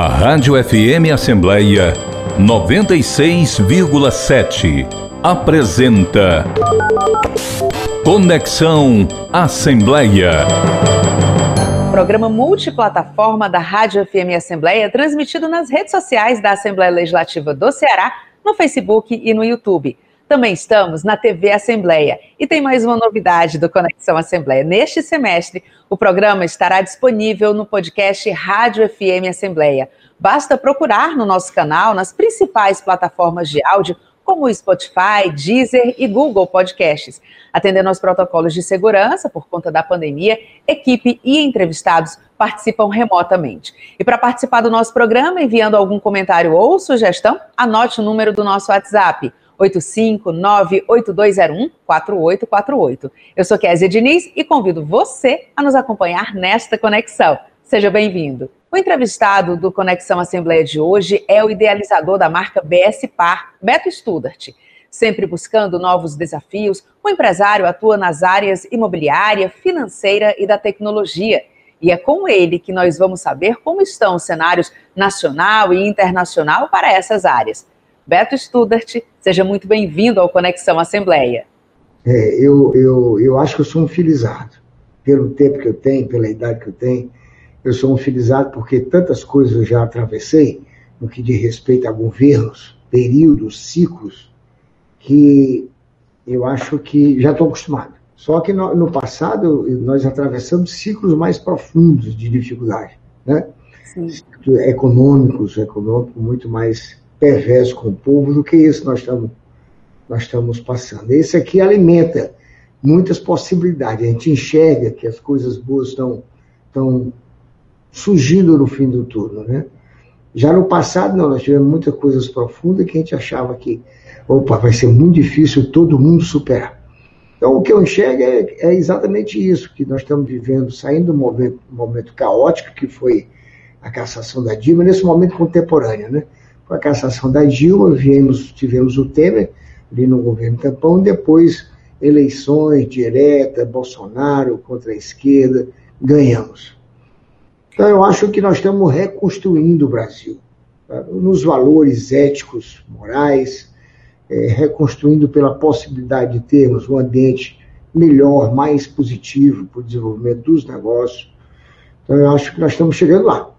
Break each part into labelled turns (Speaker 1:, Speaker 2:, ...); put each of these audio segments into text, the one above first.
Speaker 1: A Rádio FM Assembleia 96,7 apresenta Conexão Assembleia.
Speaker 2: Programa multiplataforma da Rádio FM Assembleia, transmitido nas redes sociais da Assembleia Legislativa do Ceará, no Facebook e no YouTube. Também estamos na TV Assembleia. E tem mais uma novidade do Conexão Assembleia. Neste semestre, o programa estará disponível no podcast Rádio FM Assembleia. Basta procurar no nosso canal, nas principais plataformas de áudio, como Spotify, Deezer e Google Podcasts. Atendendo aos protocolos de segurança por conta da pandemia, equipe e entrevistados participam remotamente. E para participar do nosso programa, enviando algum comentário ou sugestão, anote o número do nosso WhatsApp, 859-8201-4848. Eu sou Kézia Diniz e convido você a nos acompanhar nesta conexão. Seja bem-vindo. O entrevistado do Conexão Assembleia de hoje é o idealizador da marca BS Par, Beto Studart. Sempre buscando novos desafios, o empresário atua nas áreas imobiliária, financeira e da tecnologia. E é com ele que nós vamos saber como estão os cenários nacional e internacional para essas áreas. Beto Studart, seja muito bem-vindo ao Conexão Assembleia.
Speaker 3: É, eu, eu, eu acho que eu sou um filizado. Pelo tempo que eu tenho, pela idade que eu tenho, eu sou um filizado porque tantas coisas eu já atravessei no que diz respeito a governos, períodos, ciclos, que eu acho que já estou acostumado. Só que no, no, passado nós atravessamos ciclos mais profundos de dificuldade, né? Sim. Econômicos, econômicos muito mais perverso com o povo do que isso nós estamos, nós estamos passando. Esse aqui alimenta muitas possibilidades. A gente enxerga que as coisas boas estão, estão surgindo no fim do turno, né? Já no passado, não, nós tivemos muitas coisas profundas que a gente achava que, opa, vai ser muito difícil todo mundo superar. Então, o que eu enxergo é, é exatamente isso que nós estamos vivendo, saindo do momento, momento caótico que foi a cassação da Dilma, nesse momento contemporâneo, né? Com a cassação da Dilma, viemos, tivemos o Temer ali no governo Tampão, depois eleições diretas, Bolsonaro contra a esquerda, ganhamos. Então eu acho que nós estamos reconstruindo o Brasil, tá? nos valores éticos, morais, é, reconstruindo pela possibilidade de termos um ambiente melhor, mais positivo para o desenvolvimento dos negócios. Então eu acho que nós estamos chegando lá.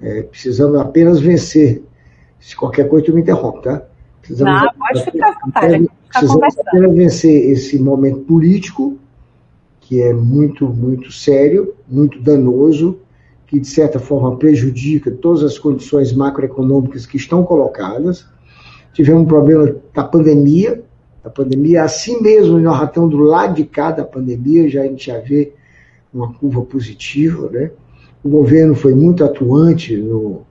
Speaker 3: É, precisamos apenas vencer se qualquer coisa, tu me interrompe, tá?
Speaker 2: Precisamos, Não, pode ficar à vontade.
Speaker 3: Precisamos vencer esse momento político, que é muito, muito sério, muito danoso, que de certa forma prejudica todas as condições macroeconômicas que estão colocadas. Tivemos um problema da pandemia, a pandemia, assim mesmo, nós já estamos do lado de cá da pandemia, já a gente já vê uma curva positiva, né? O governo foi muito atuante no,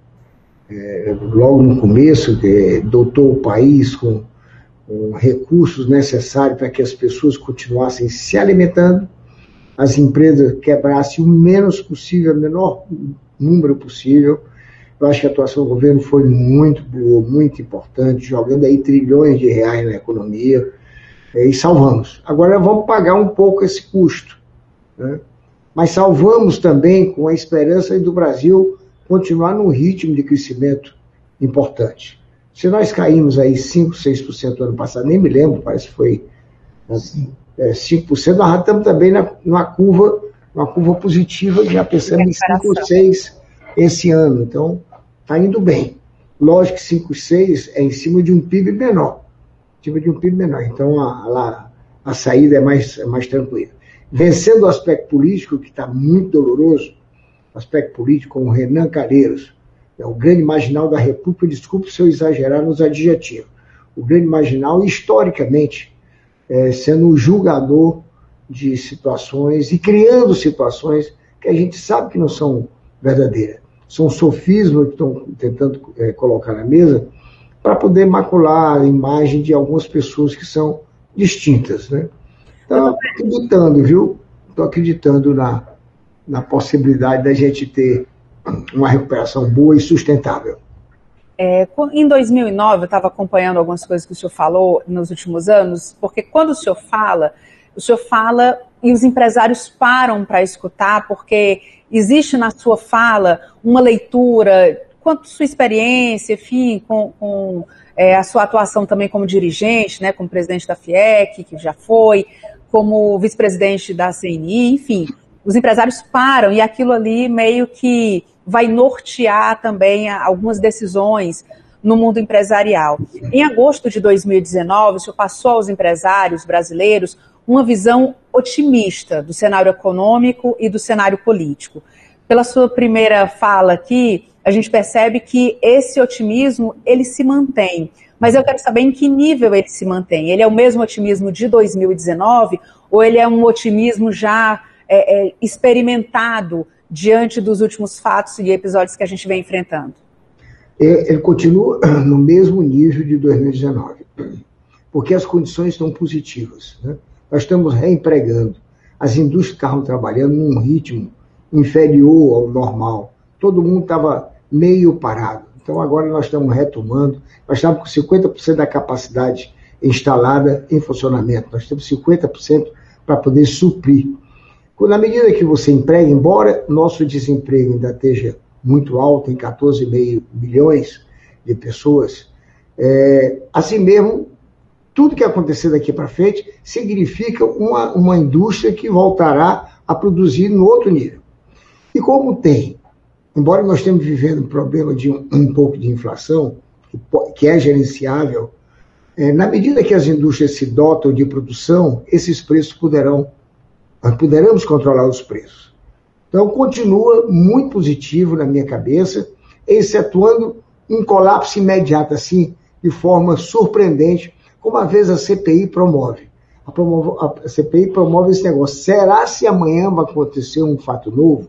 Speaker 3: é, logo no começo, é, dotou o país com, com recursos necessários para que as pessoas continuassem se alimentando, as empresas quebrassem o menos possível, o menor número possível. Eu acho que a atuação do governo foi muito boa, muito importante, jogando aí trilhões de reais na economia é, e salvamos. Agora vamos pagar um pouco esse custo. Né? Mas salvamos também com a esperança do Brasil continuar num ritmo de crescimento importante. Se nós caímos aí 5, 6% no ano passado, nem me lembro, parece que foi assim, é, 5%, nós estamos também na, numa curva, uma curva positiva, já pensando em 5 ou 6 esse ano. Então, está indo bem. Lógico que 5, 6 é em cima de um PIB menor. Em cima de um PIB menor. Então, a, a, a saída é mais, é mais tranquila. Vencendo o aspecto político, que está muito doloroso, aspecto político, como Renan Calheiros, é o grande marginal da República, desculpe se eu exagerar nos adjetivos, o grande marginal, historicamente, é, sendo o julgador de situações e criando situações que a gente sabe que não são verdadeiras. São sofismas que estão tentando é, colocar na mesa para poder macular a imagem de algumas pessoas que são distintas. Né? Então, acreditando, viu? Estou acreditando na, na possibilidade da gente ter uma recuperação boa e sustentável.
Speaker 2: É, em 2009, eu estava acompanhando algumas coisas que o senhor falou nos últimos anos, porque quando o senhor fala, o senhor fala e os empresários param para escutar, porque existe na sua fala uma leitura quanto sua experiência, enfim, com, com é, a sua atuação também como dirigente, né, como presidente da FIEC, que já foi, como vice-presidente da CNI, enfim, os empresários param e aquilo ali meio que vai nortear também algumas decisões no mundo empresarial. Em agosto de 2019, o senhor passou aos empresários brasileiros uma visão otimista do cenário econômico e do cenário político. Pela sua primeira fala aqui, a gente percebe que esse otimismo ele se mantém. Mas eu quero saber em que nível ele se mantém. Ele é o mesmo otimismo de 2019 ou ele é um otimismo já é, é, experimentado diante dos últimos fatos e episódios que a gente vem enfrentando?
Speaker 3: É, ele continua no mesmo nível de 2019, porque as condições estão positivas. Né? Nós estamos reempregando. As indústrias estavam trabalhando num ritmo inferior ao normal. Todo mundo estava meio parado. Então agora nós estamos retomando. Nós estamos com 50% da capacidade instalada em funcionamento. Nós temos 50% para poder suprir. Na medida que você emprega, embora nosso desemprego ainda esteja muito alto, em 14,5 milhões de pessoas, é, assim mesmo, tudo que acontecer daqui para frente significa uma, uma indústria que voltará a produzir no outro nível. E como tem embora nós estejamos vivendo um problema de um, um pouco de inflação, que, que é gerenciável, é, na medida que as indústrias se dotam de produção, esses preços poderão, poderemos controlar os preços. Então, continua muito positivo na minha cabeça, excetuando um colapso imediato, assim, de forma surpreendente, como às vezes a CPI promove. A, a CPI promove esse negócio. Será se amanhã vai acontecer um fato novo?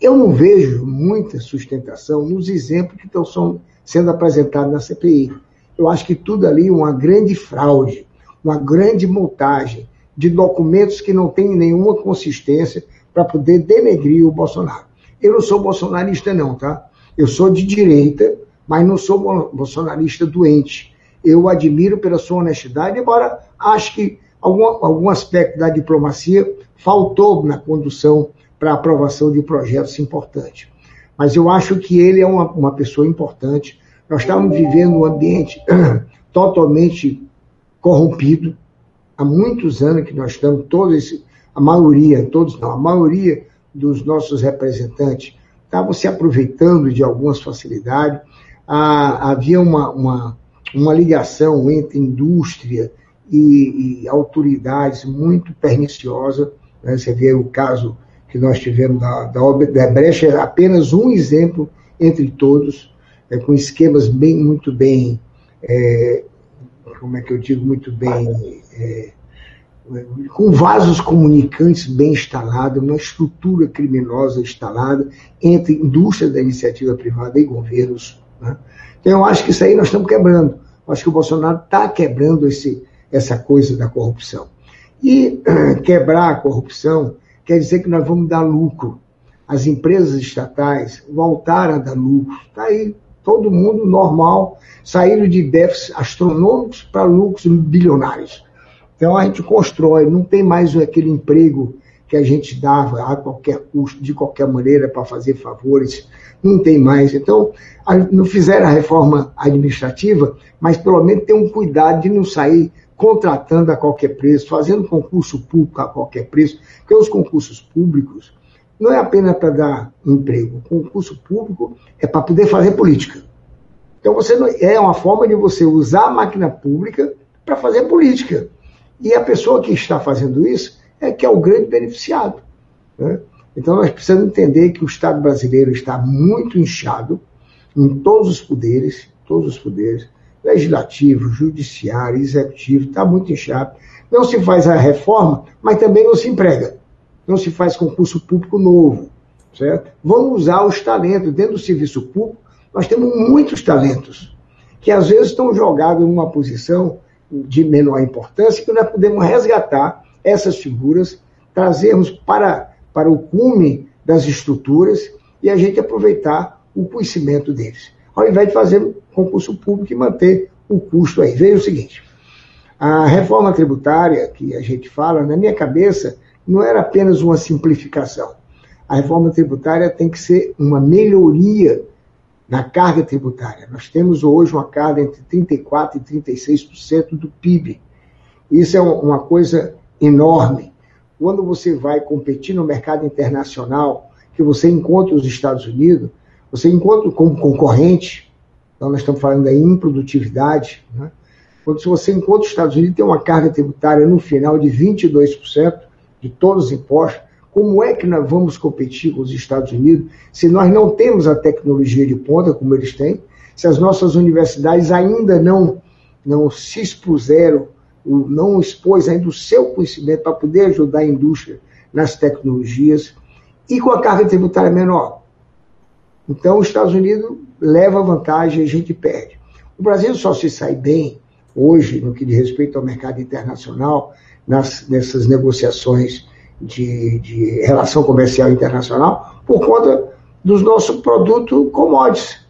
Speaker 3: Eu não vejo muita sustentação nos exemplos que estão sendo apresentados na CPI. Eu acho que tudo ali é uma grande fraude, uma grande montagem de documentos que não têm nenhuma consistência para poder denegrir o Bolsonaro. Eu não sou bolsonarista, não, tá? Eu sou de direita, mas não sou bolsonarista doente. Eu admiro pela sua honestidade, embora acho que algum, algum aspecto da diplomacia faltou na condução para a aprovação de projetos importantes. Mas eu acho que ele é uma, uma pessoa importante. Nós estamos vivendo um ambiente totalmente corrompido. Há muitos anos que nós estamos, todos, a maioria, todos não, a maioria dos nossos representantes estavam se aproveitando de algumas facilidades. Ah, havia uma, uma, uma ligação entre indústria e, e autoridades muito perniciosa. Né? Você vê o caso que nós tivemos da, da, é apenas um exemplo entre todos, é, com esquemas bem, muito bem, é, como é que eu digo, muito bem, é, com vasos comunicantes bem instalados, uma estrutura criminosa instalada entre indústria da iniciativa privada e governos. Né? Então, eu acho que isso aí nós estamos quebrando. Eu acho que o Bolsonaro está quebrando esse, essa coisa da corrupção. E quebrar a corrupção quer dizer que nós vamos dar lucro. As empresas estatais voltaram a dar lucro. Está aí todo mundo normal, saindo de déficits astronômicos para lucros bilionários. Então a gente constrói, não tem mais aquele emprego que a gente dava a qualquer custo, de qualquer maneira, para fazer favores, não tem mais. Então, não fizeram a reforma administrativa, mas pelo menos tem um cuidado de não sair contratando a qualquer preço, fazendo concurso público a qualquer preço, porque os concursos públicos não é apenas para dar emprego. Concurso público é para poder fazer política. Então você não, é uma forma de você usar a máquina pública para fazer política. E a pessoa que está fazendo isso é que é o grande beneficiado. Né? Então nós precisamos entender que o Estado brasileiro está muito inchado em todos os poderes, todos os poderes, legislativo, judiciário, executivo, está muito inchado. Não se faz a reforma, mas também não se emprega. Não se faz concurso público novo, certo? Vamos usar os talentos. Dentro do serviço público, nós temos muitos talentos, que às vezes estão jogados em uma posição de menor importância, que nós podemos resgatar essas figuras, trazermos para, para o cume das estruturas e a gente aproveitar o conhecimento deles ao invés de fazer concurso público e manter o custo aí. Veja o seguinte: a reforma tributária que a gente fala, na minha cabeça, não era apenas uma simplificação. A reforma tributária tem que ser uma melhoria na carga tributária. Nós temos hoje uma carga entre 34% e 36% do PIB. Isso é uma coisa enorme. Quando você vai competir no mercado internacional, que você encontra os Estados Unidos, você encontra como concorrente, então nós estamos falando aí em produtividade, né? quando você encontra os Estados Unidos tem uma carga tributária no final de 22% de todos os impostos, como é que nós vamos competir com os Estados Unidos se nós não temos a tecnologia de ponta como eles têm, se as nossas universidades ainda não, não se expuseram, não expôs ainda o seu conhecimento para poder ajudar a indústria nas tecnologias e com a carga tributária menor. Então, os Estados Unidos leva vantagem e a gente perde. O Brasil só se sai bem hoje, no que diz respeito ao mercado internacional, nas, nessas negociações de, de relação comercial internacional por conta dos nossos produtos commodities,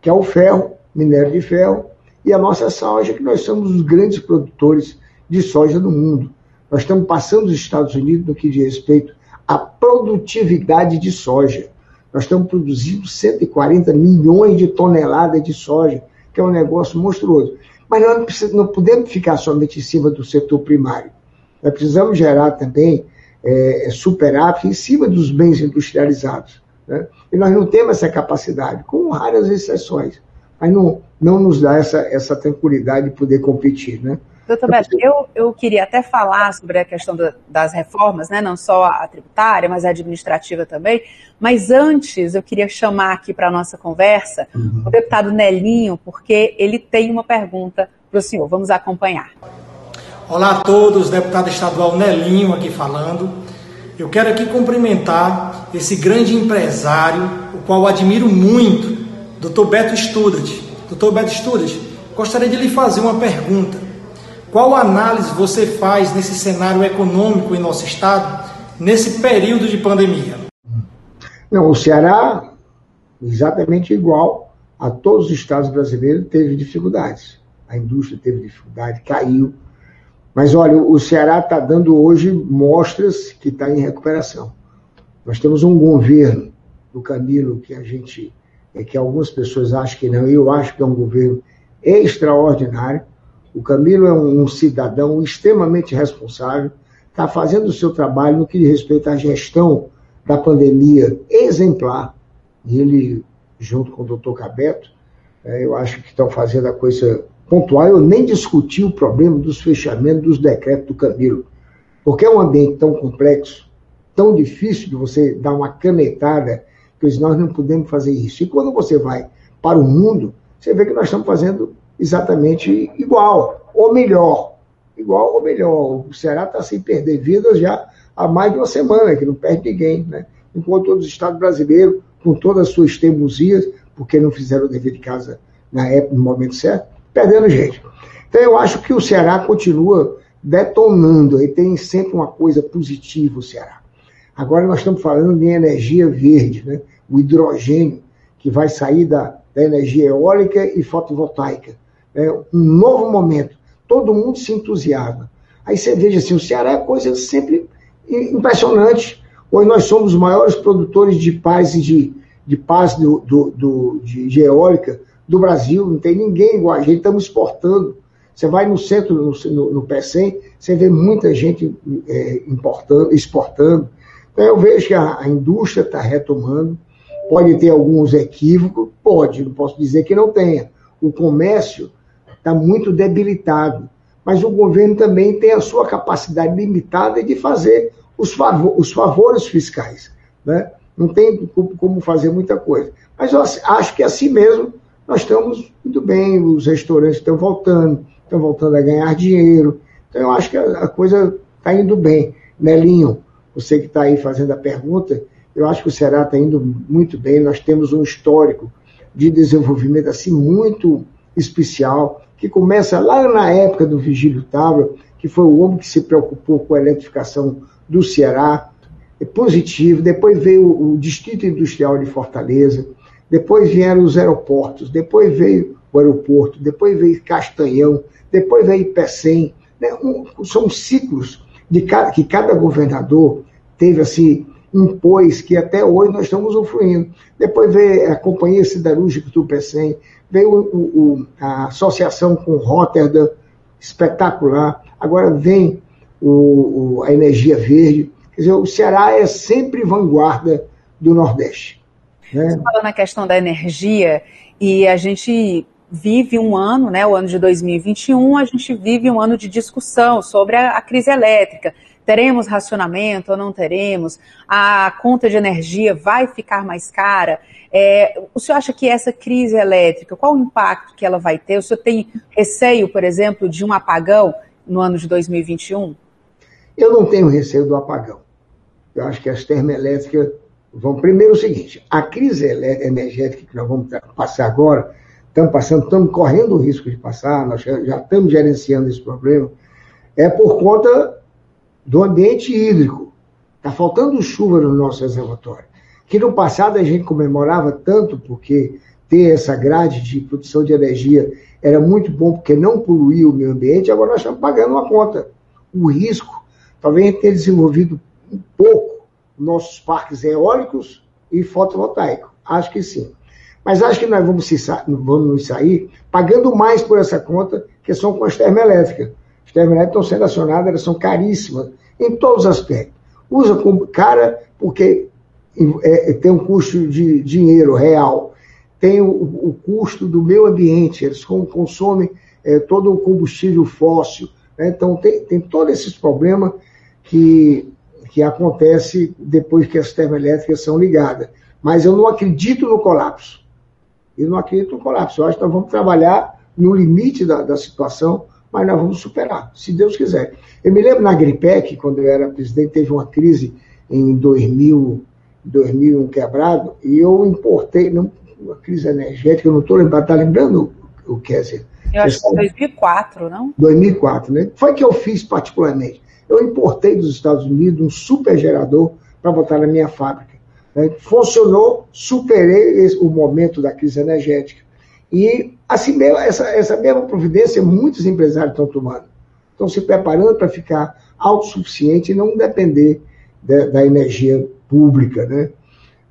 Speaker 3: que é o ferro, minério de ferro, e a nossa soja, que nós somos os grandes produtores de soja do mundo. Nós estamos passando os Estados Unidos no que diz respeito à produtividade de soja. Nós estamos produzindo 140 milhões de toneladas de soja, que é um negócio monstruoso. Mas nós não podemos ficar somente em cima do setor primário. Nós precisamos gerar também é, superávit em cima dos bens industrializados. Né? E nós não temos essa capacidade, com raras exceções. Mas não, não nos dá essa, essa tranquilidade de poder competir. Né?
Speaker 2: Doutor Beto, eu, eu queria até falar sobre a questão do, das reformas, né? não só a tributária, mas a administrativa também. Mas antes, eu queria chamar aqui para a nossa conversa uhum. o deputado Nelinho, porque ele tem uma pergunta para o senhor. Vamos acompanhar.
Speaker 4: Olá a todos, deputado estadual Nelinho aqui falando. Eu quero aqui cumprimentar esse grande empresário, o qual admiro muito, Dr. Beto Studat. Dr. Beto Studat, gostaria de lhe fazer uma pergunta. Qual análise você faz nesse cenário econômico em nosso estado, nesse período de pandemia?
Speaker 3: Não, o Ceará, exatamente igual a todos os estados brasileiros, teve dificuldades. A indústria teve dificuldade, caiu mas olha, o Ceará está dando hoje mostras que está em recuperação. Nós temos um governo do Camilo que a gente, é, que algumas pessoas acham que não, eu acho que é um governo extraordinário. O Camilo é um, cidadão extremamente responsável, está fazendo o seu trabalho no que diz respeito à gestão da pandemia exemplar. Ele, junto com o doutor Cabeto, é, eu acho que estão fazendo a coisa pontual, eu nem discuti o problema dos fechamentos dos decretos do Camilo, porque é um ambiente tão complexo, tão difícil de você dar uma canetada, que nós não podemos fazer isso. E quando você vai para o mundo, você vê que nós estamos fazendo exatamente igual, ou melhor. Igual ou melhor. O Ceará está sem perder vidas já há mais de uma semana, que não perde ninguém, né? Enquanto todos os estados brasileiros, com todas as suas teimosias, porque não fizeram o dever de casa na época, no momento certo, perdendo gente. Então eu acho que o Ceará continua detonando, e tem sempre uma coisa positiva o Ceará. Agora nós estamos falando de energia verde, né? o hidrogênio, que vai sair da, da energia eólica e fotovoltaica. É um novo momento. Todo mundo se entusiasma. Aí você veja assim, o Ceará é coisa sempre impressionante. Hoje nós somos os maiores produtores de paz e de, de paz do, do, do de, eólica do Brasil, não tem ninguém igual a gente, estamos exportando. Você vai no centro, no, no, no PECEM, você vê muita gente é, importando, exportando. Então eu vejo que a, a indústria está retomando, pode ter alguns equívocos, pode, não posso dizer que não tenha. O comércio está muito debilitado, mas o governo também tem a sua capacidade limitada de fazer os, favor, os favores fiscais. Né? Não tem como fazer muita coisa. Mas eu acho que assim mesmo nós estamos muito bem, os restaurantes estão voltando, estão voltando a ganhar dinheiro. Então eu acho que a, coisa está indo bem. Nelinho, você que está aí fazendo a pergunta, eu acho que o Ceará está indo muito bem. Nós temos um histórico de desenvolvimento assim muito especial, que começa lá na época do Vigílio Tábua, que foi o homem que se preocupou com a eletrificação do Ceará, é positivo. Depois veio o Distrito Industrial de Fortaleza, depois vieram os aeroportos, depois veio o aeroporto, depois veio Castanhão, depois veio Pecém. Né? Um, são ciclos de cada, que cada governador teve assim impôs, que até hoje nós estamos usufruindo. Depois veio a Companhia Siderúrgica do PECEM, veio o, o, a associação com Rotterdam, espetacular. Agora vem o, a energia verde. Quer dizer, o Ceará é sempre vanguarda do Nordeste.
Speaker 2: Né? Você falou na questão da energia, e a gente vive um ano, né, o ano de 2021, a gente vive um ano de discussão sobre a, a crise elétrica. Teremos racionamento ou não teremos? A conta de energia vai ficar mais cara? É, o senhor acha que essa crise elétrica, qual o impacto que ela vai ter? O senhor tem receio, por exemplo, de um apagão no ano de 2021?
Speaker 3: Eu não tenho receio do apagão. Eu acho que as termoelétricas vão. Primeiro, o seguinte: a crise energética que nós vamos passar agora, estamos passando, estamos correndo o risco de passar, nós já estamos gerenciando esse problema, é por conta do ambiente hídrico. Está faltando chuva no nosso reservatório. Que no passado a gente comemorava tanto porque ter essa grade de produção de energia era muito bom porque não poluía o meio ambiente, agora nós estamos pagando uma conta. O risco, talvez ter desenvolvido um pouco nossos parques eólicos e fotovoltaicos. Acho que sim. Mas acho que nós vamos, se, vamos sair pagando mais por essa conta, que são com as termoelétricas. As termoelétricas estão sendo acionadas, elas são caríssimas em todos os aspectos. Usa cara porque é, é, tem um custo de dinheiro real, tem o, o custo do meio ambiente, eles consomem é, todo o combustível fóssil. Né? Então, tem, tem todos esses problemas que, que acontece depois que as termoelétricas são ligadas. Mas eu não acredito no colapso. Eu não acredito no colapso. Eu acho que nós vamos trabalhar no limite da, da situação mas nós vamos superar, se Deus quiser. Eu me lembro na Gripec, quando eu era presidente, teve uma crise em 2000, 2001 quebrado, e eu importei, não, uma crise energética, eu não estou lembrando, está lembrando o que é
Speaker 2: Eu acho que 2004, não?
Speaker 3: 2004, né? Foi que eu fiz particularmente. Eu importei dos Estados Unidos um supergerador para botar na minha fábrica. Né? Funcionou, superei esse, o momento da crise energética. E assim mesmo, essa, essa mesma providência muitos empresários estão tomando. Estão se preparando para ficar autossuficiente e não depender da, da energia pública, né?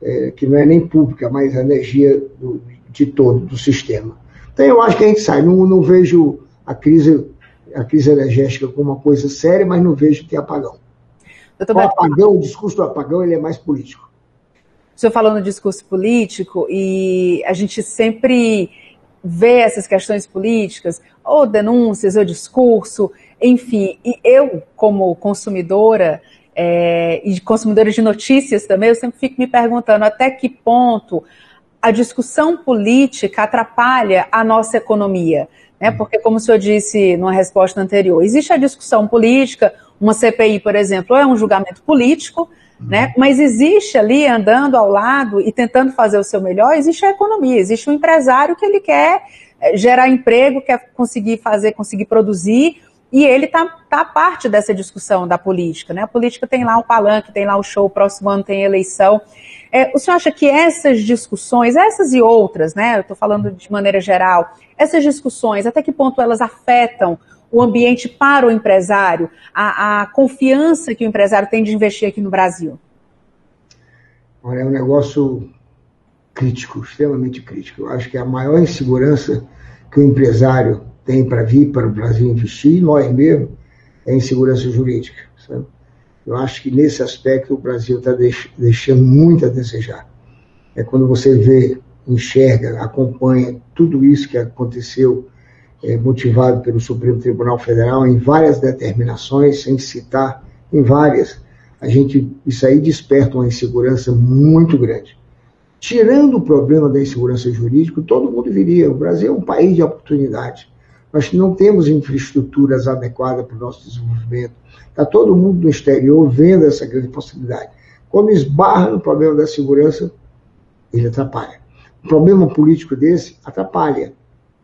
Speaker 3: É, que não é nem pública, mas a energia do, de todo, do sistema. Então eu acho que a gente sai. Não, não vejo a crise, a crise energética como uma coisa séria, mas não vejo ter apagão. O apagão, o discurso do apagão, ele é mais político.
Speaker 2: O senhor falou no discurso político e a gente sempre vê essas questões políticas, ou denúncias, ou discurso, enfim. E eu, como consumidora, é, e consumidora de notícias também, eu sempre fico me perguntando até que ponto a discussão política atrapalha a nossa economia. Né? Porque, como o senhor disse numa resposta anterior, existe a discussão política, uma CPI, por exemplo, é um julgamento político, né? Mas existe ali, andando ao lado e tentando fazer o seu melhor, existe a economia, existe um empresário que ele quer eh, gerar emprego, quer conseguir fazer, conseguir produzir, e ele está tá parte dessa discussão da política. Né? A política tem lá o palanque, tem lá o show, o próximo ano tem eleição. É, o senhor acha que essas discussões, essas e outras, né? Eu estou falando de maneira geral, essas discussões, até que ponto elas afetam o ambiente para o empresário, a, a confiança que o empresário tem de investir aqui no Brasil?
Speaker 3: Olha, é um negócio crítico, extremamente crítico. Eu acho que a maior insegurança que o empresário tem para vir para o Brasil investir, nós mesmos, é a insegurança jurídica. Sabe? Eu acho que nesse aspecto o Brasil está deixando muito a desejar. É quando você vê, enxerga, acompanha tudo isso que aconteceu motivado pelo Supremo Tribunal Federal em várias determinações, sem citar, em várias, a gente, isso aí desperta uma insegurança muito grande. Tirando o problema da insegurança jurídica, todo mundo viria. O Brasil é um país de oportunidade. Nós não temos infraestruturas adequadas para o nosso desenvolvimento. Está todo mundo no exterior vendo essa grande possibilidade. Quando esbarra no problema da segurança, ele atrapalha. O problema político desse atrapalha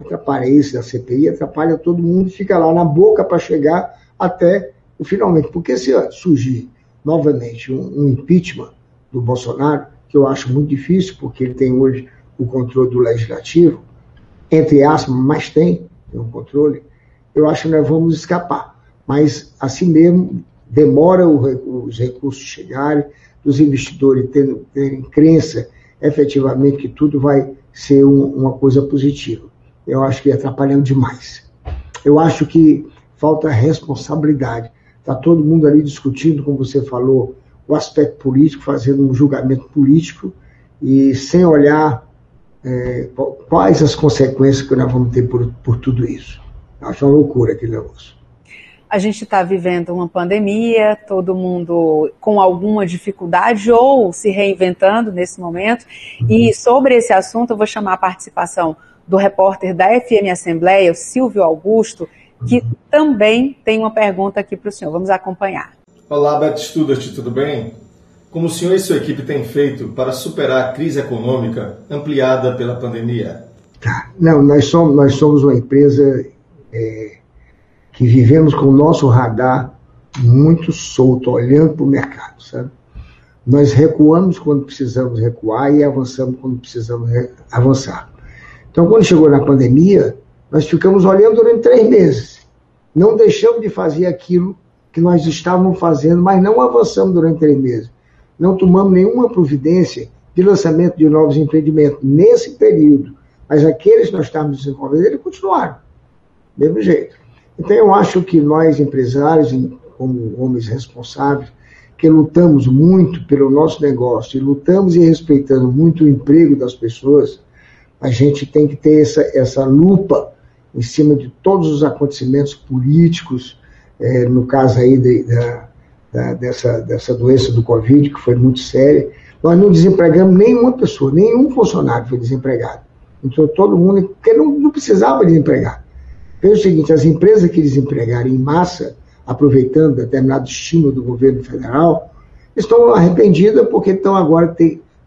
Speaker 3: atrapalha isso da CPI, atrapalha todo mundo, fica lá na boca para chegar até o finalmente. Porque se surgir novamente um, um, impeachment do Bolsonaro, que eu acho muito difícil, porque ele tem hoje o controle do legislativo, entre aspas, mas tem, tem um controle, eu acho que nós vamos escapar. Mas assim mesmo, demora o, os recursos chegarem, dos investidores terem, terem crença efetivamente que tudo vai ser um, uma coisa positiva. Eu acho que atrapalhando demais. Eu acho que falta responsabilidade. Está todo mundo ali discutindo, como você falou, o aspecto político, fazendo um julgamento político e sem olhar é, quais as consequências que nós vamos ter por, por tudo isso. Eu acho uma loucura aquele negócio.
Speaker 2: A gente está vivendo uma pandemia, todo mundo com alguma dificuldade ou se reinventando nesse momento. Uhum. E sobre esse assunto, eu vou chamar a participação do repórter da FM Assembleia, o Silvio Augusto, que uhum. também tem uma pergunta aqui para o senhor. Vamos acompanhar.
Speaker 5: Olá, Beto Studart, tudo bem? Como o senhor e sua equipe têm feito para superar a crise econômica ampliada pela pandemia?
Speaker 3: Tá. Não, nós somos, nós somos uma empresa é, que vivemos com o nosso radar muito solto, olhando para o mercado, sabe? Nós recuamos quando precisamos recuar e avançamos quando precisamos avançar. Então, quando chegou na pandemia, nós ficamos olhando durante três meses. Não deixamos de fazer aquilo que nós estávamos fazendo, mas não avançamos durante três meses. Não tomamos nenhuma providência de lançamento de novos empreendimentos nesse período. Mas aqueles que nós estávamos desenvolvendo, eles continuaram. Do mesmo jeito. Então, eu acho que nós, empresários, como homens responsáveis, que lutamos muito pelo nosso negócio e lutamos e respeitando muito o emprego das pessoas, a gente tem que ter essa, essa lupa em cima de todos os acontecimentos políticos, é, no caso aí de, da, da, dessa, dessa doença do Covid, que foi muito séria. Nós não desempregamos nenhuma pessoa, nenhum funcionário foi desempregado. Então todo mundo, porque não, não precisava desempregar. Veja o seguinte, as empresas que desempregaram em massa, aproveitando determinado estímulo do governo federal, estão arrependidas porque estão agora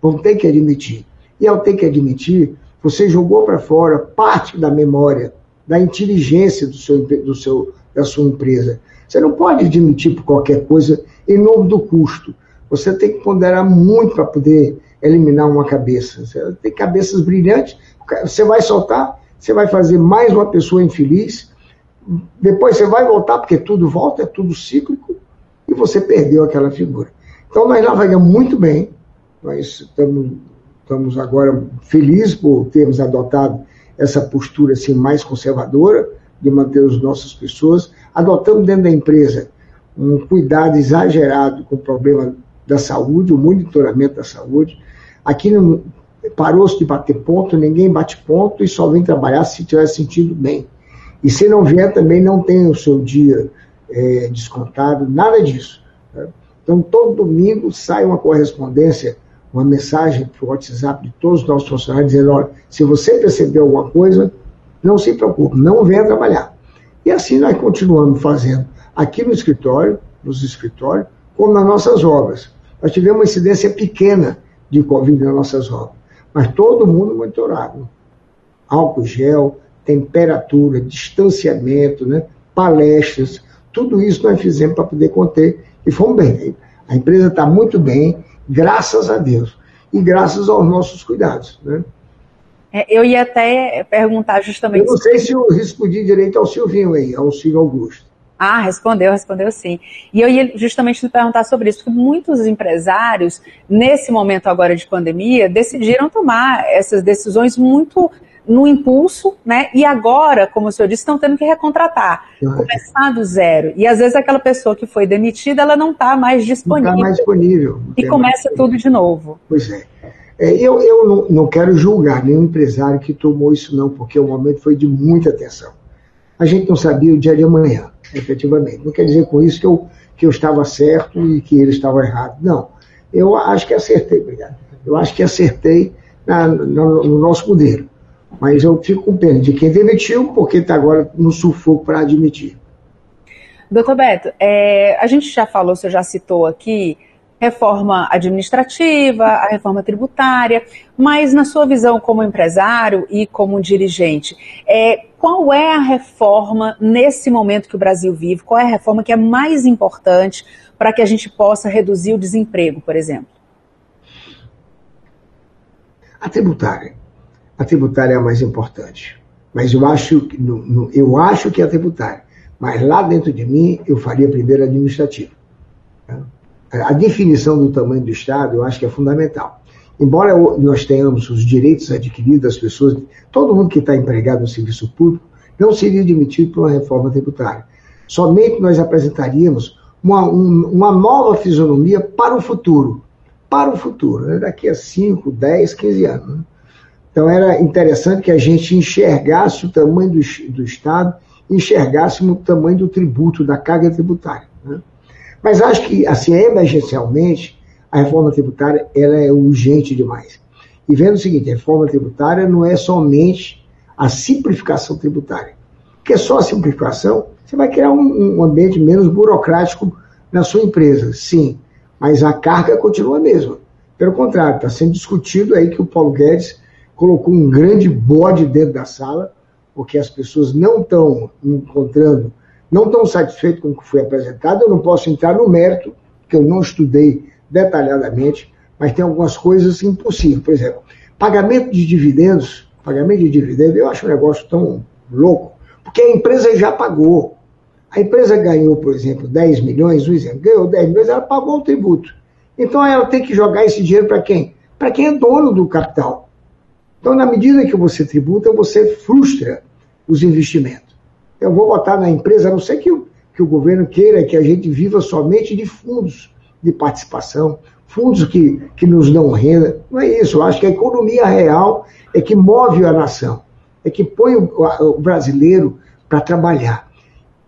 Speaker 3: vão ter que admitir. E ao ter que admitir, você jogou para fora parte da memória, da inteligência do seu, do seu, da sua empresa. Você não pode admitir por qualquer coisa em nome do custo. Você tem que ponderar muito para poder eliminar uma cabeça. Você tem cabeças brilhantes, você vai soltar, você vai fazer mais uma pessoa infeliz, depois você vai voltar, porque tudo volta, é tudo cíclico, e você perdeu aquela figura. Então nós navegamos muito bem, nós estamos, estamos agora felizes por termos adotado essa postura assim, mais conservadora, de manter as nossas pessoas, adotamos dentro da empresa um cuidado exagerado com o problema da saúde, o monitoramento da saúde. Aqui no, parou-se de bater ponto, ninguém bate ponto e só vem trabalhar se tiver sentido bem. E se não vier, também não tem o seu dia é, descontado, nada disso. Né? Então, todo domingo sai uma correspondência, uma mensagem para o WhatsApp de todos os nossos funcionários, dizendo: olha, se você percebeu alguma coisa, não se preocupe, não venha trabalhar. E assim nós continuamos fazendo aqui no escritório, nos escritórios, como nas nossas obras. Nós tivemos uma incidência pequena de Covid nas nossas obras mas todo mundo monitorado. Álcool gel, temperatura, distanciamento, né? palestras, tudo isso nós fizemos para poder conter e fomos bem. A empresa está muito bem, graças a Deus, e graças aos nossos cuidados. Né?
Speaker 2: É, eu ia até perguntar justamente.
Speaker 3: Eu não sei se eu respondi direito ao Silvinho aí, ao Silvio Augusto.
Speaker 2: Ah, respondeu, respondeu sim. E eu ia justamente lhe perguntar sobre isso, porque muitos empresários, nesse momento agora de pandemia, decidiram tomar essas decisões muito no impulso, né? E agora, como o senhor disse, estão tendo que recontratar, uhum. começar do zero. E às vezes aquela pessoa que foi demitida, ela não está mais disponível. Não está
Speaker 3: mais disponível.
Speaker 2: E começa tudo de novo.
Speaker 3: Pois é. é eu eu não, não quero julgar nenhum empresário que tomou isso, não, porque o momento foi de muita atenção. A gente não sabia o dia de amanhã efetivamente. Não quer dizer com isso que eu, que eu estava certo e que ele estava errado. Não. Eu acho que acertei, obrigado. Eu acho que acertei na, no, no nosso modelo. Mas eu fico com pena de quem demitiu, porque está agora no sufoco para admitir.
Speaker 2: Doutor Beto, é, a gente já falou, você já citou aqui, reforma administrativa, a reforma tributária, mas na sua visão como empresário e como dirigente, é, qual é a reforma nesse momento que o Brasil vive? Qual é a reforma que é mais importante para que a gente possa reduzir o desemprego, por exemplo?
Speaker 3: A tributária. A tributária é a mais importante. Mas eu acho, no, no, eu acho que é a tributária. Mas lá dentro de mim, eu faria primeiro a administrativa. Tá? a definição do tamanho do Estado, eu acho que é fundamental. Embora nós tenhamos os direitos adquiridos das pessoas, todo mundo que está empregado no serviço público não seria admitido por uma reforma tributária. Somente nós apresentaríamos uma, um, uma nova fisionomia para o futuro. Para o futuro, né? daqui a 5, 10, 15 anos. Né? Então era interessante que a gente enxergasse o tamanho do, do Estado, enxergássemos o tamanho do tributo, da carga tributária. Né? Mas acho que, assim, emergencialmente, a reforma tributária ela é urgente demais. E vendo o seguinte, a reforma tributária não é somente a simplificação tributária. Porque só a simplificação, você vai criar um, um ambiente menos burocrático na sua empresa, sim. Mas a carga continua a mesma. Pelo contrário, está sendo discutido aí que o Paulo Guedes colocou um grande bode dentro da sala, porque as pessoas não estão encontrando, não estão satisfeitas com o que foi apresentado. Eu não posso entrar no mérito, porque eu não estudei detalhadamente, mas tem algumas coisas impossíveis. Por exemplo, pagamento de dividendos, pagamento de dividendos, eu acho um negócio tão louco, porque a empresa já pagou. A empresa ganhou, por exemplo, 10 milhões, um exemplo, ganhou 10 milhões, ela pagou o tributo. Então ela tem que jogar esse dinheiro para quem? Para quem é dono do capital. Então, na medida que você tributa, você frustra os investimentos. Eu vou botar na empresa, a não ser que o, que o governo queira que a gente viva somente de fundos de participação, fundos que, que nos dão renda. Não é isso. Eu acho que a economia real é que move a nação, é que põe o, o brasileiro para trabalhar.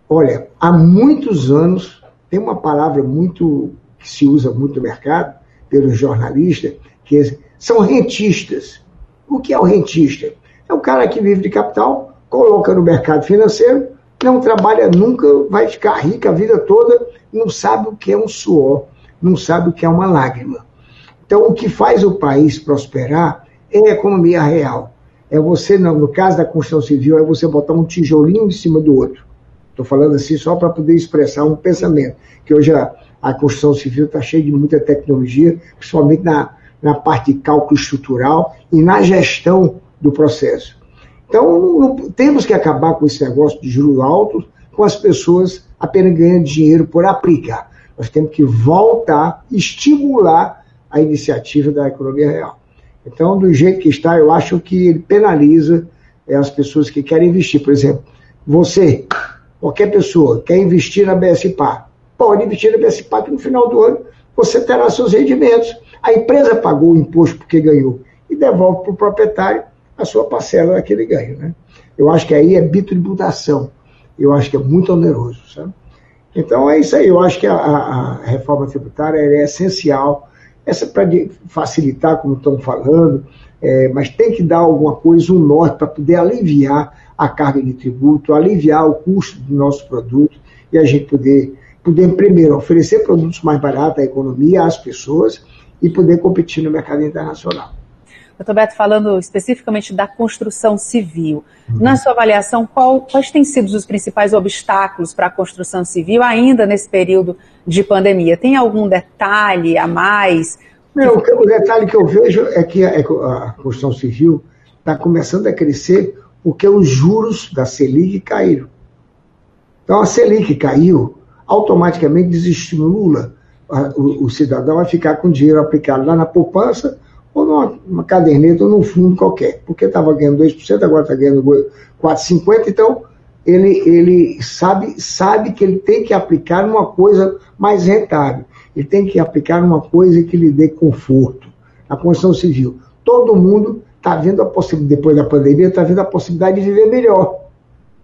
Speaker 3: Olha, há muitos anos, tem uma palavra muito que se usa muito no mercado, pelos jornalistas, que é, são rentistas. O que é o rentista? É o cara que vive de capital, coloca no mercado financeiro, não trabalha nunca, vai ficar rico a vida toda, não sabe o que é um suor, não sabe o que é uma lágrima. Então, o que faz o país prosperar é a economia real. É você, no caso da construção civil, é você botar um tijolinho em cima do outro. Estou falando assim só para poder expressar um pensamento, que hoje a, a construção civil está cheia de muita tecnologia, principalmente na, na parte de cálculo estrutural e na gestão do processo. Então, não, temos que acabar com esse negócio de juros altos, com as pessoas apenas ganhando dinheiro por aplicar. Nós temos que voltar, estimular a iniciativa da economia real. Então, do jeito que está, eu acho que ele penaliza é, as pessoas que querem investir. Por exemplo, você, qualquer pessoa, quer investir na BSPA, pode investir na BSPA que no final do ano você terá seus rendimentos. A empresa pagou o imposto porque ganhou e devolve para o proprietário a sua parcela daquele ganho. Né? Eu acho que aí é bitributação. Eu acho que é muito oneroso. Sabe? Então é isso aí. Eu acho que a, a reforma tributária é essencial. Essa para facilitar, como estão falando, é, mas tem que dar alguma coisa, um norte, para poder aliviar a carga de tributo, aliviar o custo do nosso produto e a gente poder, poder primeiro, oferecer produtos mais baratos à economia, às pessoas e poder competir no mercado internacional.
Speaker 2: Doutor Beto, falando especificamente da construção civil, uhum. na sua avaliação, qual, quais têm sido os principais obstáculos para a construção civil ainda nesse período de pandemia? Tem algum detalhe a mais?
Speaker 3: Não, o detalhe que eu vejo é que a, a construção civil está começando a crescer porque os juros da Selic caíram. Então a Selic caiu, automaticamente desestimula o, o cidadão a ficar com dinheiro aplicado lá na poupança ou numa, numa caderneta ou num fundo qualquer, porque estava ganhando 2%, agora está ganhando 4,50%, então ele, ele sabe, sabe que ele tem que aplicar numa coisa mais rentável, ele tem que aplicar numa coisa que lhe dê conforto. A construção civil. Todo mundo está vendo a possibilidade, depois da pandemia, está vendo a possibilidade de viver melhor.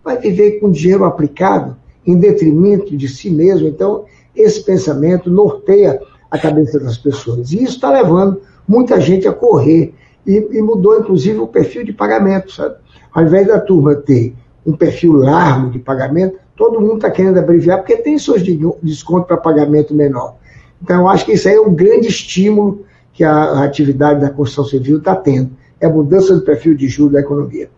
Speaker 3: Vai viver com dinheiro aplicado em detrimento de si mesmo. Então, esse pensamento norteia a cabeça das pessoas. E isso está levando muita gente a correr. E, e, mudou, inclusive, o perfil de pagamento, sabe? Ao invés da turma ter um perfil largo de pagamento, todo mundo está querendo abreviar, porque tem seus descontos para pagamento menor. Então, eu acho que isso aí é um grande estímulo que a, atividade da construção civil está tendo. É a mudança do perfil de juros da economia.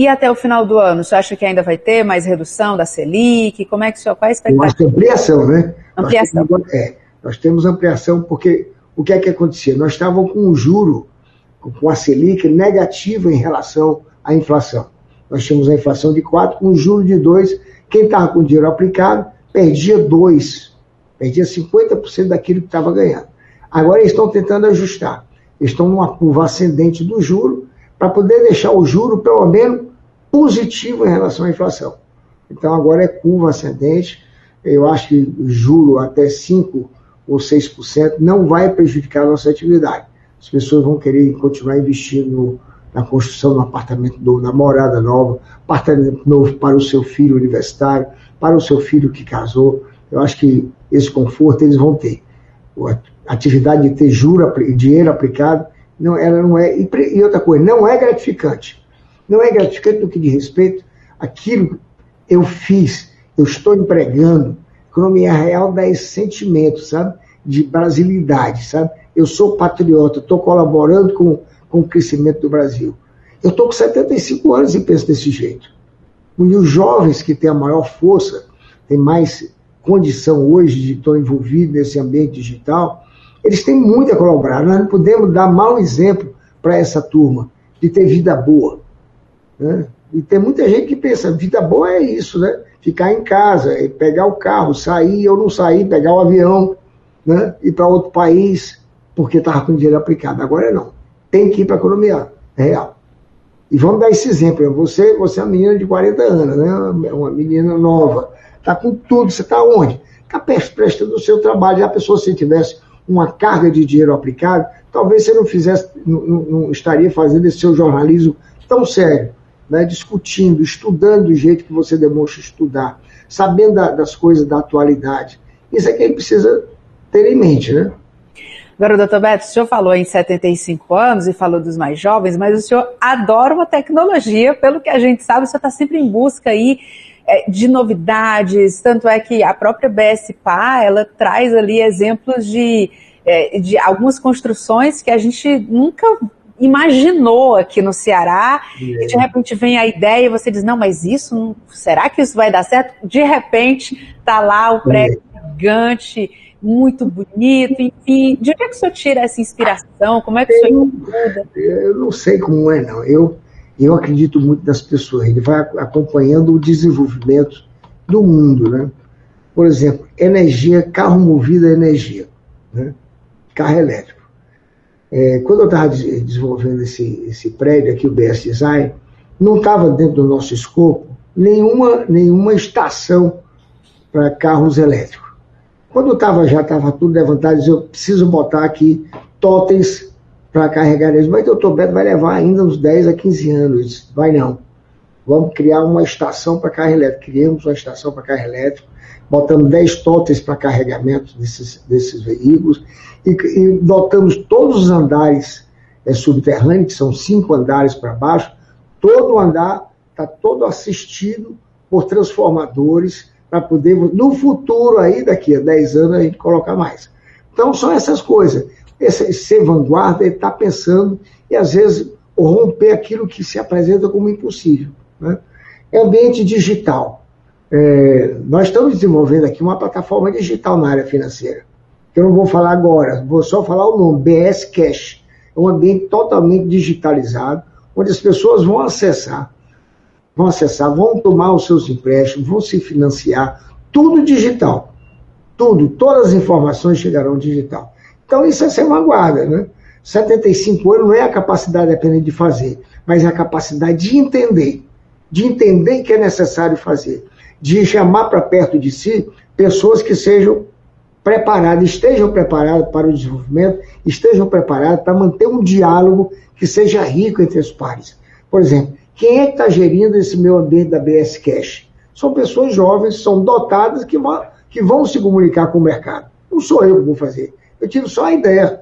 Speaker 2: E até o final do ano, você acha que ainda vai ter mais redução da Selic? Como é que o senhor, qual é a expectativa?
Speaker 3: Ampliação, né?
Speaker 2: Ampliação.
Speaker 3: Nós temos, é, nós temos ampliação porque o que é que acontecia? Nós estávamos com o juro, com a Selic negativa em relação à inflação. Nós tínhamos a inflação de 4, com o juro de 2. Quem estava com dinheiro aplicado perdia 2 Perdia 50% daquilo que estava ganhando. Agora eles estão tentando ajustar. Eles estão numa curva ascendente do juro para poder deixar o juro, pelo menos, positivo em relação à inflação. Então agora é curva ascendente. Eu acho que juro até 5% ou 6% não vai prejudicar a nossa atividade. As pessoas vão querer continuar investindo na construção um apartamento novo, na morada nova, apartamento novo para o seu filho universitário, para o seu filho que casou. Eu acho que esse conforto eles vão ter. A atividade de ter juro, dinheiro aplicado, não, ela não é. E outra coisa, não é gratificante. Não é gratificante no que diz respeito àquilo eu fiz, eu estou empregando. Economia real dá esse sentimento, sabe? De brasilidade, sabe? Eu sou patriota, estou colaborando com com o crescimento do Brasil. Eu estou com 75 anos e penso desse jeito. E os jovens que têm a maior força, têm mais condição hoje de estar envolvidos nesse ambiente digital, eles têm muito a colaborar. Nós não podemos dar mau exemplo para essa turma de ter vida boa. Né? E tem muita gente que pensa, vida boa é isso, né? Ficar em casa, é pegar o carro, sair ou não sair, pegar o avião, né? ir para outro país, porque estava com dinheiro aplicado. Agora não tem que ir para a economia real. E vamos dar esse exemplo. Você, você é uma menina de 40 anos, né? uma menina nova. Está com tudo. Você está onde? Está prestando o seu trabalho. A pessoa, se tivesse uma carga de dinheiro aplicado, talvez você não fizesse, não, não estaria fazendo esse seu jornalismo tão sério, né? discutindo, estudando do jeito que você demonstra estudar, sabendo da, das coisas da atualidade. Isso é que gente precisa ter em mente, né?
Speaker 2: Agora, doutor Beto, o senhor falou em 75 anos e falou dos mais jovens, mas o senhor adora uma tecnologia, pelo que a gente sabe, o senhor está sempre em busca aí é, de novidades, tanto é que a própria BSPA, ela traz ali exemplos de, é, de algumas construções que a gente nunca imaginou aqui no Ceará, e de repente vem a ideia e você diz, não, mas isso, será que isso vai dar certo? De repente, está lá o prédio gigante, muito bonito, enfim. De onde é que o senhor tira essa inspiração? Como é que o senhor
Speaker 3: estuda? Eu não sei como é, não. Eu, eu acredito muito nas pessoas. Ele vai acompanhando o desenvolvimento do mundo, né? Por exemplo, energia, carro movido a energia, né? carro elétrico. É, quando eu estava desenvolvendo esse, esse prédio aqui, o BS Design, não estava dentro do nosso escopo nenhuma, nenhuma estação para carros elétricos. Quando tava, já estava tudo levantado, eu preciso botar aqui totens para carregar eles. Mas doutor Beto vai levar ainda uns 10 a 15 anos. Vai não. Vamos criar uma estação para carro elétrico. Criamos uma estação para carro elétrico, botamos 10 totens para carregamento desses, desses veículos e, e dotamos todos os andares é, subterrâneos, que são cinco andares para baixo. Todo andar está todo assistido por transformadores para poder, no futuro aí, daqui a 10 anos, a gente colocar mais. Então, são essas coisas. Esse, ser vanguarda, ele está pensando e, às vezes, romper aquilo que se apresenta como impossível. Né? É ambiente digital. É, nós estamos desenvolvendo aqui uma plataforma digital na área financeira, que eu não vou falar agora, vou só falar o nome, BS Cash. É um ambiente totalmente digitalizado, onde as pessoas vão acessar vão acessar, vão tomar os seus empréstimos, vão se financiar, tudo digital. Tudo, todas as informações chegarão digital. Então isso é ser vanguarda, né? 75 anos não é a capacidade apenas de fazer, mas é a capacidade de entender, de entender que é necessário fazer, de chamar para perto de si pessoas que sejam preparadas, estejam preparadas para o desenvolvimento, estejam preparadas para manter um diálogo que seja rico entre os pares. Por exemplo, quem é que está gerindo esse meu ambiente da BS Cash? São pessoas jovens, são dotadas que vão, que vão se comunicar com o mercado. Não sou eu que vou fazer. Eu tive só a ideia.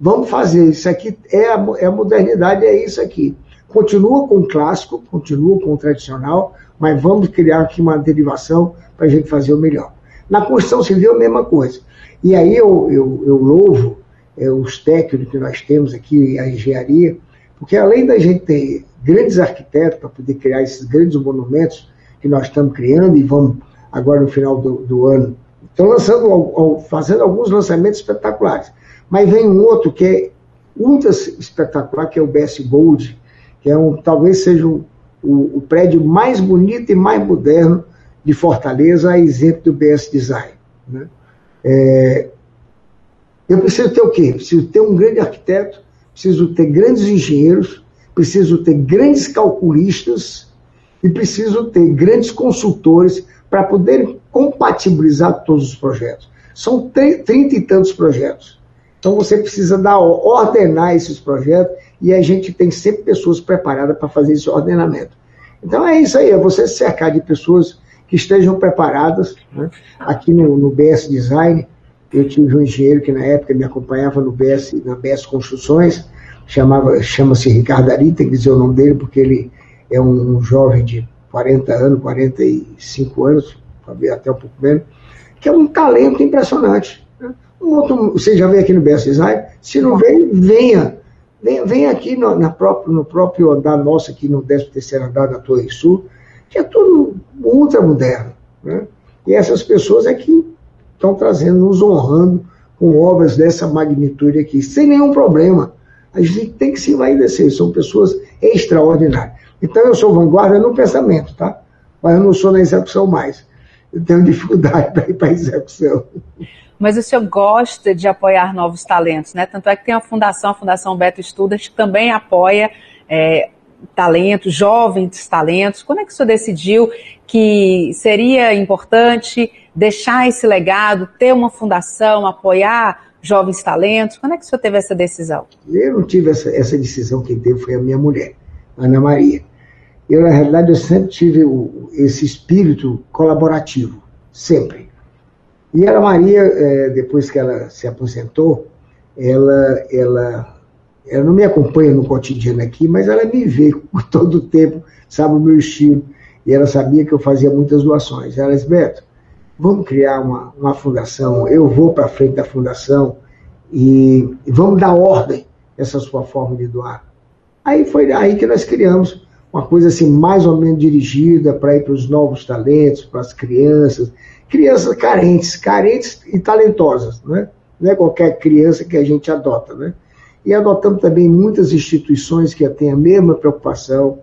Speaker 3: Vamos fazer. Isso aqui é a, é a modernidade, é isso aqui. Continua com o clássico, continua com o tradicional, mas vamos criar aqui uma derivação para a gente fazer o melhor. Na construção civil, a mesma coisa. E aí eu, eu, eu louvo é, os técnicos que nós temos aqui, a engenharia, porque além da gente ter grandes arquitetos para poder criar esses grandes monumentos que nós estamos criando e vamos agora no final do, do ano. Estão lançando, fazendo alguns lançamentos espetaculares. Mas vem um outro que é muito espetacular, que é o BS Gold, que é um, talvez seja o, o, o prédio mais bonito e mais moderno de Fortaleza, a exemplo do BS Design. Né? É, eu preciso ter o quê? Preciso ter um grande arquiteto, preciso ter grandes engenheiros, preciso ter grandes calculistas e preciso ter grandes consultores para poder compatibilizar todos os projetos. São trinta e tantos projetos. Então você precisa dar, ordenar esses projetos e a gente tem sempre pessoas preparadas para fazer esse ordenamento. Então é isso aí, é você cercar de pessoas que estejam preparadas. Né? Aqui no, no BS Design, eu tive um engenheiro que na época me acompanhava no BS, na BS Construções, chamava, chama-se Ricardo Ari, tem que dizer o nome dele, porque ele é um, um jovem de 40 anos, 45 anos, até um pouco menos, que é um talento impressionante. Né? Um outro, você já veio aqui no BS Design? Se não veio, venha. Venha, venha aqui no, na próprio, no próprio andar nosso, aqui no 13 andar da Torre Sul, que é tudo ultra moderno. Né? E essas pessoas é que estão trazendo, nos honrando com obras dessa magnitude aqui, sem nenhum problema. A gente tem que se descer, são pessoas extraordinárias. Então eu sou vanguarda no pensamento, tá? Mas eu não sou na execução mais. Eu tenho dificuldade para ir para a execução.
Speaker 2: Mas o senhor gosta de apoiar novos talentos, né? Tanto é que tem a fundação, a Fundação Beto Estudas, que também apoia é, talentos, jovens talentos. Quando é que o senhor decidiu que seria importante deixar esse legado, ter uma fundação, apoiar jovens talentos? Quando é que o senhor teve essa decisão?
Speaker 3: Eu não tive essa, essa decisão, quem teve foi a minha mulher, Ana Maria. Eu, na realidade, eu sempre tive o, esse espírito colaborativo, sempre. E a Maria, é, depois que ela se aposentou, ela, ela, ela não me acompanha no cotidiano aqui, mas ela me vê todo o tempo, sabe o meu estilo. E ela sabia que eu fazia muitas doações. Ela disse, Beto, vamos criar uma, uma fundação, eu vou para frente da fundação e, e vamos dar ordem essa sua forma de doar. Aí foi aí que nós criamos uma coisa assim mais ou menos dirigida para ir para os novos talentos, para as crianças, crianças carentes, carentes e talentosas, né? Não é qualquer criança que a gente adota, né? E adotamos também muitas instituições que têm a mesma preocupação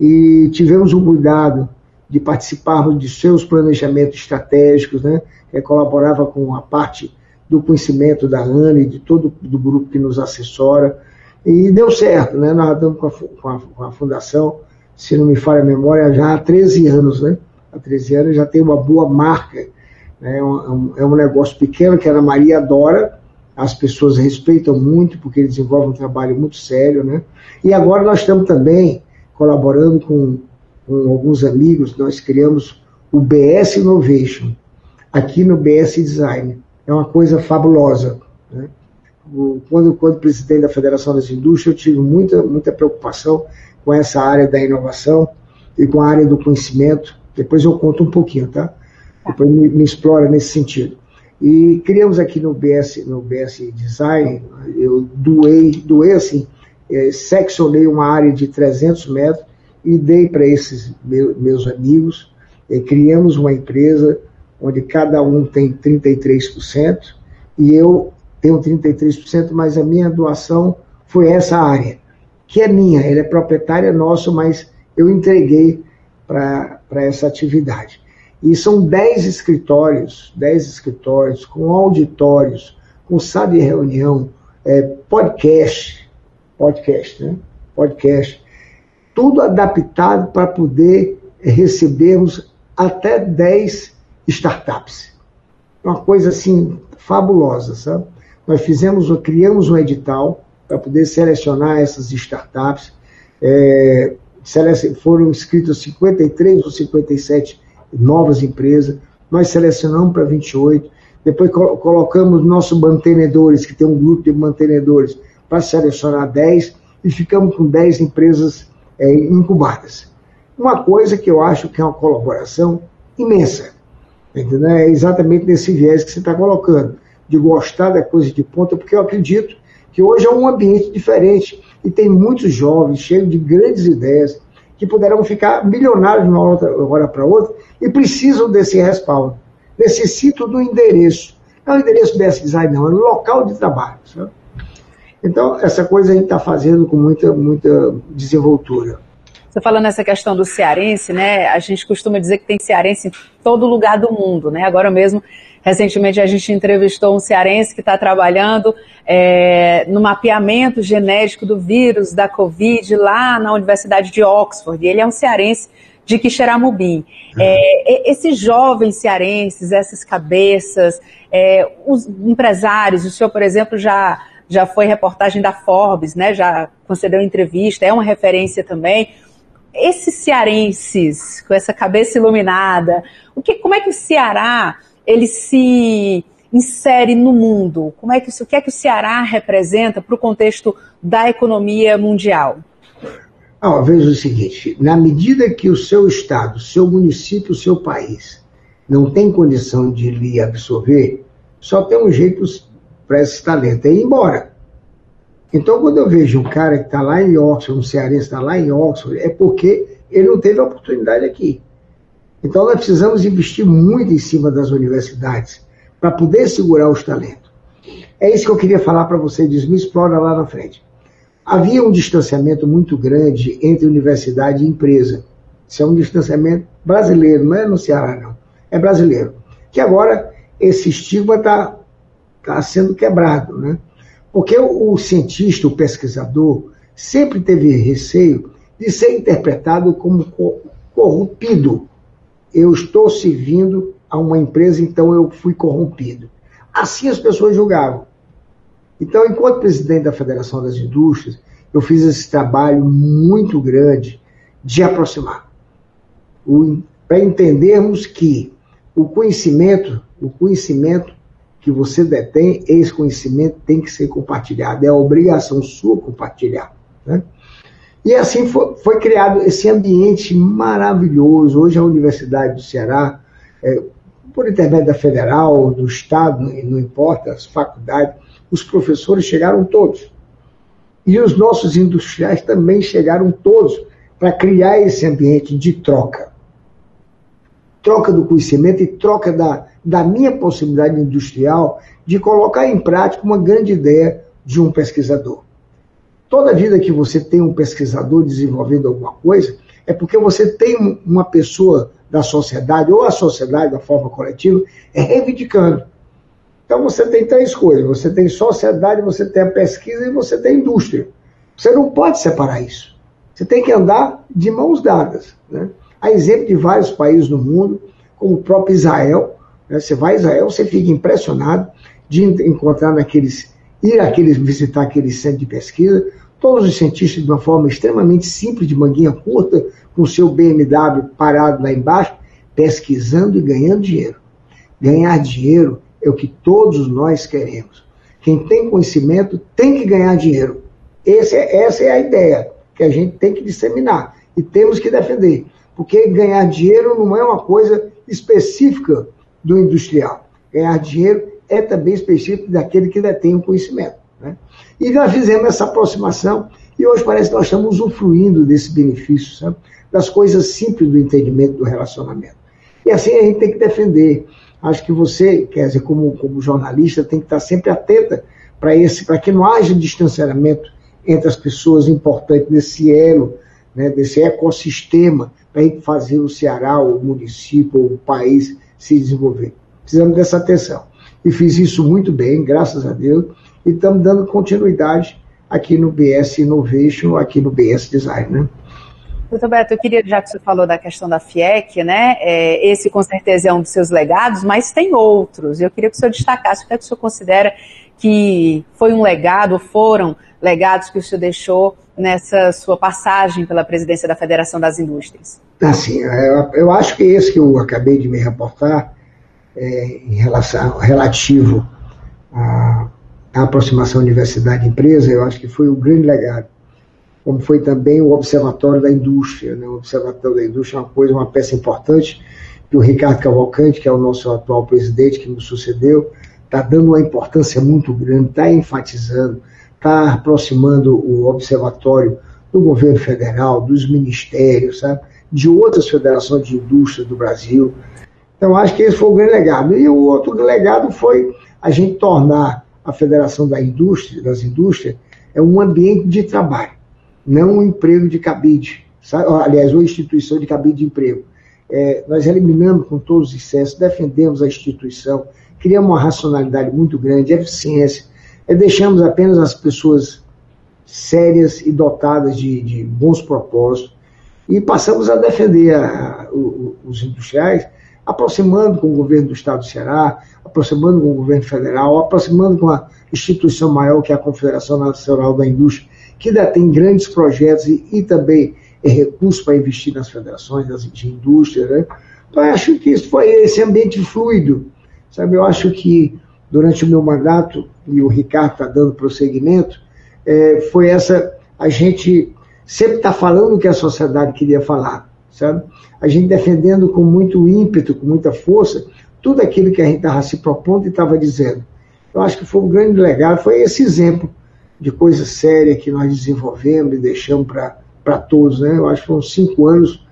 Speaker 3: e tivemos o cuidado de participarmos de seus planejamentos estratégicos, né? Que colaborava com a parte do conhecimento da ANA e de todo o grupo que nos assessora. E deu certo, né? Nós estamos com a, com, a, com a, Fundação, se não me falha a memória, já há 13 anos, né? Há 13 anos já tem uma boa marca. Né? É, um, é um negócio pequeno que a Ana Maria adora, as pessoas respeitam muito, porque ele desenvolve um trabalho muito sério, né? E agora nós estamos também colaborando com com alguns amigos, nós criamos o BS Innovation, aqui no BS Design. É uma coisa fabulosa. Né? Quando, quando presidente da Federação das Indústrias, eu tive muita, muita preocupação com essa área da inovação e com a área do conhecimento. Depois eu conto um pouquinho, tá? Depois me, me explora nesse sentido. E criamos aqui no BS, no BS Design, eu doei, doei assim, é, seccionei uma área de 300 metros e dei para esses meus amigos. E criamos uma empresa onde cada um tem 33% e eu tenho 33%, mas a minha doação foi essa área, que é minha, ela é proprietária nossa, mas eu entreguei para essa atividade. E são 10 escritórios, 10 escritórios com auditórios, com sala de reunião, é, podcast, podcast, né? Podcast, tudo adaptado para poder recebermos até 10 startups. Uma coisa assim fabulosa, sabe? Nós fizemos, criamos um edital para poder selecionar essas startups. É, foram inscritas 53 ou 57 novas empresas. Nós selecionamos para 28. Depois colocamos nossos mantenedores, que tem um grupo de mantenedores, para selecionar 10 e ficamos com 10 empresas é, incubadas. Uma coisa que eu acho que é uma colaboração imensa. Entendeu? É exatamente nesse viés que você está colocando, de gostar da coisa de ponta, porque eu acredito que hoje é um ambiente diferente e tem muitos jovens cheios de grandes ideias que poderão ficar milionários de uma hora para outra e precisam desse respaldo. Necessitam do endereço. Não é o endereço BS Design, não, é o local de trabalho. Sabe? Então, essa coisa a gente está fazendo com muita, muita desenvoltura.
Speaker 2: Você falando nessa questão do cearense, né? A gente costuma dizer que tem cearense em todo lugar do mundo, né? Agora mesmo, recentemente a gente entrevistou um cearense que está trabalhando é, no mapeamento genético do vírus da Covid lá na Universidade de Oxford. E ele é um cearense de Quixeramobim. Uhum. É, esses jovens cearenses, essas cabeças, é, os empresários, o senhor, por exemplo, já já foi reportagem da Forbes, né? Já concedeu entrevista, é uma referência também. Esses cearenses com essa cabeça iluminada, o que, como é que o Ceará ele se insere no mundo? Como é que o que é que o Ceará representa para o contexto da economia mundial?
Speaker 3: Ah, veja o seguinte: na medida que o seu estado, seu município, seu país não tem condição de lhe absorver, só tem um jeito para esse talento, é ir embora. Então, quando eu vejo um cara que está lá em Oxford, um cearense está lá em Oxford, é porque ele não teve oportunidade aqui. Então, nós precisamos investir muito em cima das universidades para poder segurar os talentos. É isso que eu queria falar para você, diz, me explora lá na frente. Havia um distanciamento muito grande entre universidade e empresa. Isso é um distanciamento brasileiro, não é no Ceará, não. É brasileiro. Que agora esse estigma está está sendo quebrado, né? Porque o, cientista, o pesquisador, sempre teve receio de ser interpretado como corrompido. Eu estou servindo a uma empresa, então eu fui corrompido. Assim as pessoas julgavam. Então, enquanto presidente da Federação das Indústrias, eu fiz esse trabalho muito grande de aproximar. Para entendermos que o conhecimento, o conhecimento que você detém, esse conhecimento tem que ser compartilhado. É a obrigação sua compartilhar. Né? E assim foi, foi, criado esse ambiente maravilhoso. Hoje a Universidade do Ceará, é, por intermédio da Federal, do Estado, não importa, as faculdades, os professores chegaram todos. E os nossos industriais também chegaram todos para criar esse ambiente de troca. Troca do conhecimento e troca da, da minha possibilidade industrial de colocar em prática uma grande ideia de um pesquisador. Toda vida que você tem um pesquisador desenvolvendo alguma coisa, é porque você tem uma pessoa da sociedade, ou a sociedade da forma coletiva, é reivindicando. Então você tem três coisas: você tem sociedade, você tem a pesquisa e você tem a indústria. Você não pode separar isso. Você tem que andar de mãos dadas. Né? Há exemplo de vários países no mundo, como o próprio Israel, né? Você vai a Israel, você fica impressionado de encontrar naqueles, ir àqueles, visitar aqueles centros de pesquisa, todos os cientistas de uma forma extremamente simples, de manguinha curta, com o seu BMW parado lá embaixo, pesquisando e ganhando dinheiro. Ganhar dinheiro é o que todos nós queremos. Quem tem conhecimento tem que ganhar dinheiro. Esse é, essa é a ideia que a gente tem que disseminar e temos que defender. Porque ganhar dinheiro não é uma coisa específica do industrial. Ganhar dinheiro é também específico daquele que detém o conhecimento. Né? E nós fizemos essa aproximação e hoje parece que nós estamos usufruindo desse benefício, sabe? das coisas simples do entendimento do relacionamento. E assim a gente tem que defender. Acho que você, quer dizer, como, como jornalista, tem que estar sempre atenta para esse, para que não haja distanciamento entre as pessoas importantes nesse elo, né, desse ecossistema, para a gente fazer o Ceará, o município, o país se desenvolver. Precisamos dessa atenção. E fiz isso muito bem, graças a Deus, e estamos dando continuidade aqui no BS Innovation, aqui no BS Design, né?
Speaker 2: Doutor Beto, eu queria, já que você falou da questão da FIEC, né? É, esse com certeza é um dos seus legados, mas tem outros. Eu queria que o senhor destacasse o que, é que o senhor considera que foi um legado, foram legados que o senhor deixou nessa sua passagem pela presidência da Federação das Indústrias?
Speaker 3: Assim, eu, eu acho que esse que eu acabei de me reportar, é, em relação relativo à, à aproximação universidade-empresa, eu acho que foi um grande legado. Como foi também o Observatório da Indústria. Né? O Observatório da Indústria é uma coisa, uma peça importante, que o Ricardo Cavalcante, que é o nosso atual presidente, que nos sucedeu, está dando uma importância muito grande, está enfatizando, está aproximando o observatório do governo federal, dos ministérios, sabe? de outras federações de indústria do Brasil. Então, acho que esse foi o grande legado. E o outro legado foi a gente tornar a Federação da Indústria, das Indústrias é um ambiente de trabalho, não um emprego de cabide. aliás, uma instituição de cabide de emprego. É, nós eliminamos com todos os excessos, defendemos a instituição, criamos uma racionalidade muito grande, eficiência, é, deixamos apenas as pessoas sérias e dotadas de, de bons propósitos e passamos a defender a, o, os industriais, aproximando com o governo do Estado do Ceará, aproximando com o governo federal, aproximando com a instituição maior que é a Confederação Nacional da Indústria, que tem grandes projetos e, e também é recurso para investir nas federações de indústria. Né? Então, eu acho que isso foi esse ambiente fluido. Sabe? Eu acho que durante o meu mandato, e o Ricardo está dando prosseguimento, é, foi essa. A gente sempre está falando o que a sociedade queria falar, sabe? A gente defendendo com muito ímpeto, com muita força, tudo aquilo que a gente estava se propondo e estava dizendo. Eu acho que foi um grande legado, foi esse exemplo de coisa séria que nós desenvolvemos e deixamos para todos. Né? Eu acho que foram cinco anos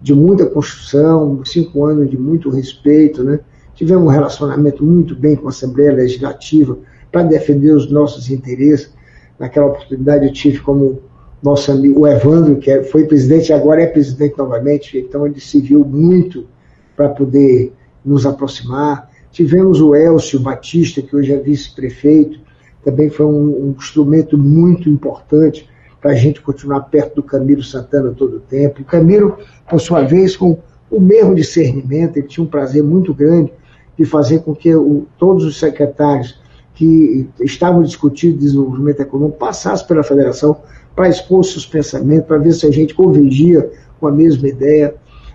Speaker 3: de muita construção, cinco anos de muito respeito. Né? Tivemos um relacionamento muito bem com a Assembleia Legislativa para defender os nossos interesses. Naquela oportunidade eu tive como nosso amigo o Evandro, que é, foi presidente agora é presidente novamente, então ele se viu muito para poder nos aproximar. Tivemos o Elcio Batista, que hoje é vice-prefeito, também foi um, um instrumento muito importante para a gente continuar perto do Camilo Santana todo o tempo. O Camilo, por sua vez, com o mesmo discernimento, ele tinha um prazer muito grande de fazer com que o, todos os secretários que estavam discutindo desenvolvimento econômico passassem pela federação para expor seus pensamentos, para ver se a gente convergia com a mesma ideia.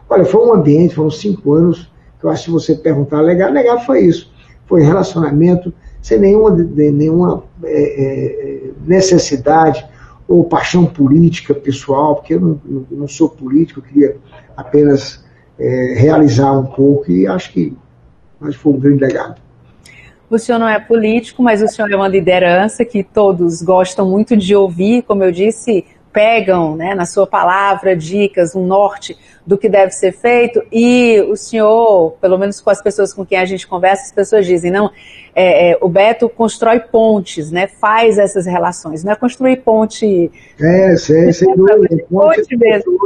Speaker 3: Olha, foi um ambiente, foram cinco anos, que eu acho que você perguntar, legal, legal foi isso. Foi relacionamento sem nenhuma, nenhuma é, é, necessidade ou paixão política pessoal, porque eu não, não sou político, eu queria apenas é, realizar um pouco e acho que, que foi um grande legado.
Speaker 2: O senhor não é político, mas o senhor é uma liderança que todos gostam muito de ouvir, como eu disse, pegam né, na sua palavra dicas, um norte do que deve ser feito, e o senhor, pelo menos com as pessoas com quem a gente conversa, as pessoas dizem, não, é, é, o Beto constrói pontes, né, faz essas relações, não é construir ponte...
Speaker 3: É, sem, sem dúvida,
Speaker 2: ponte, ponte mesmo.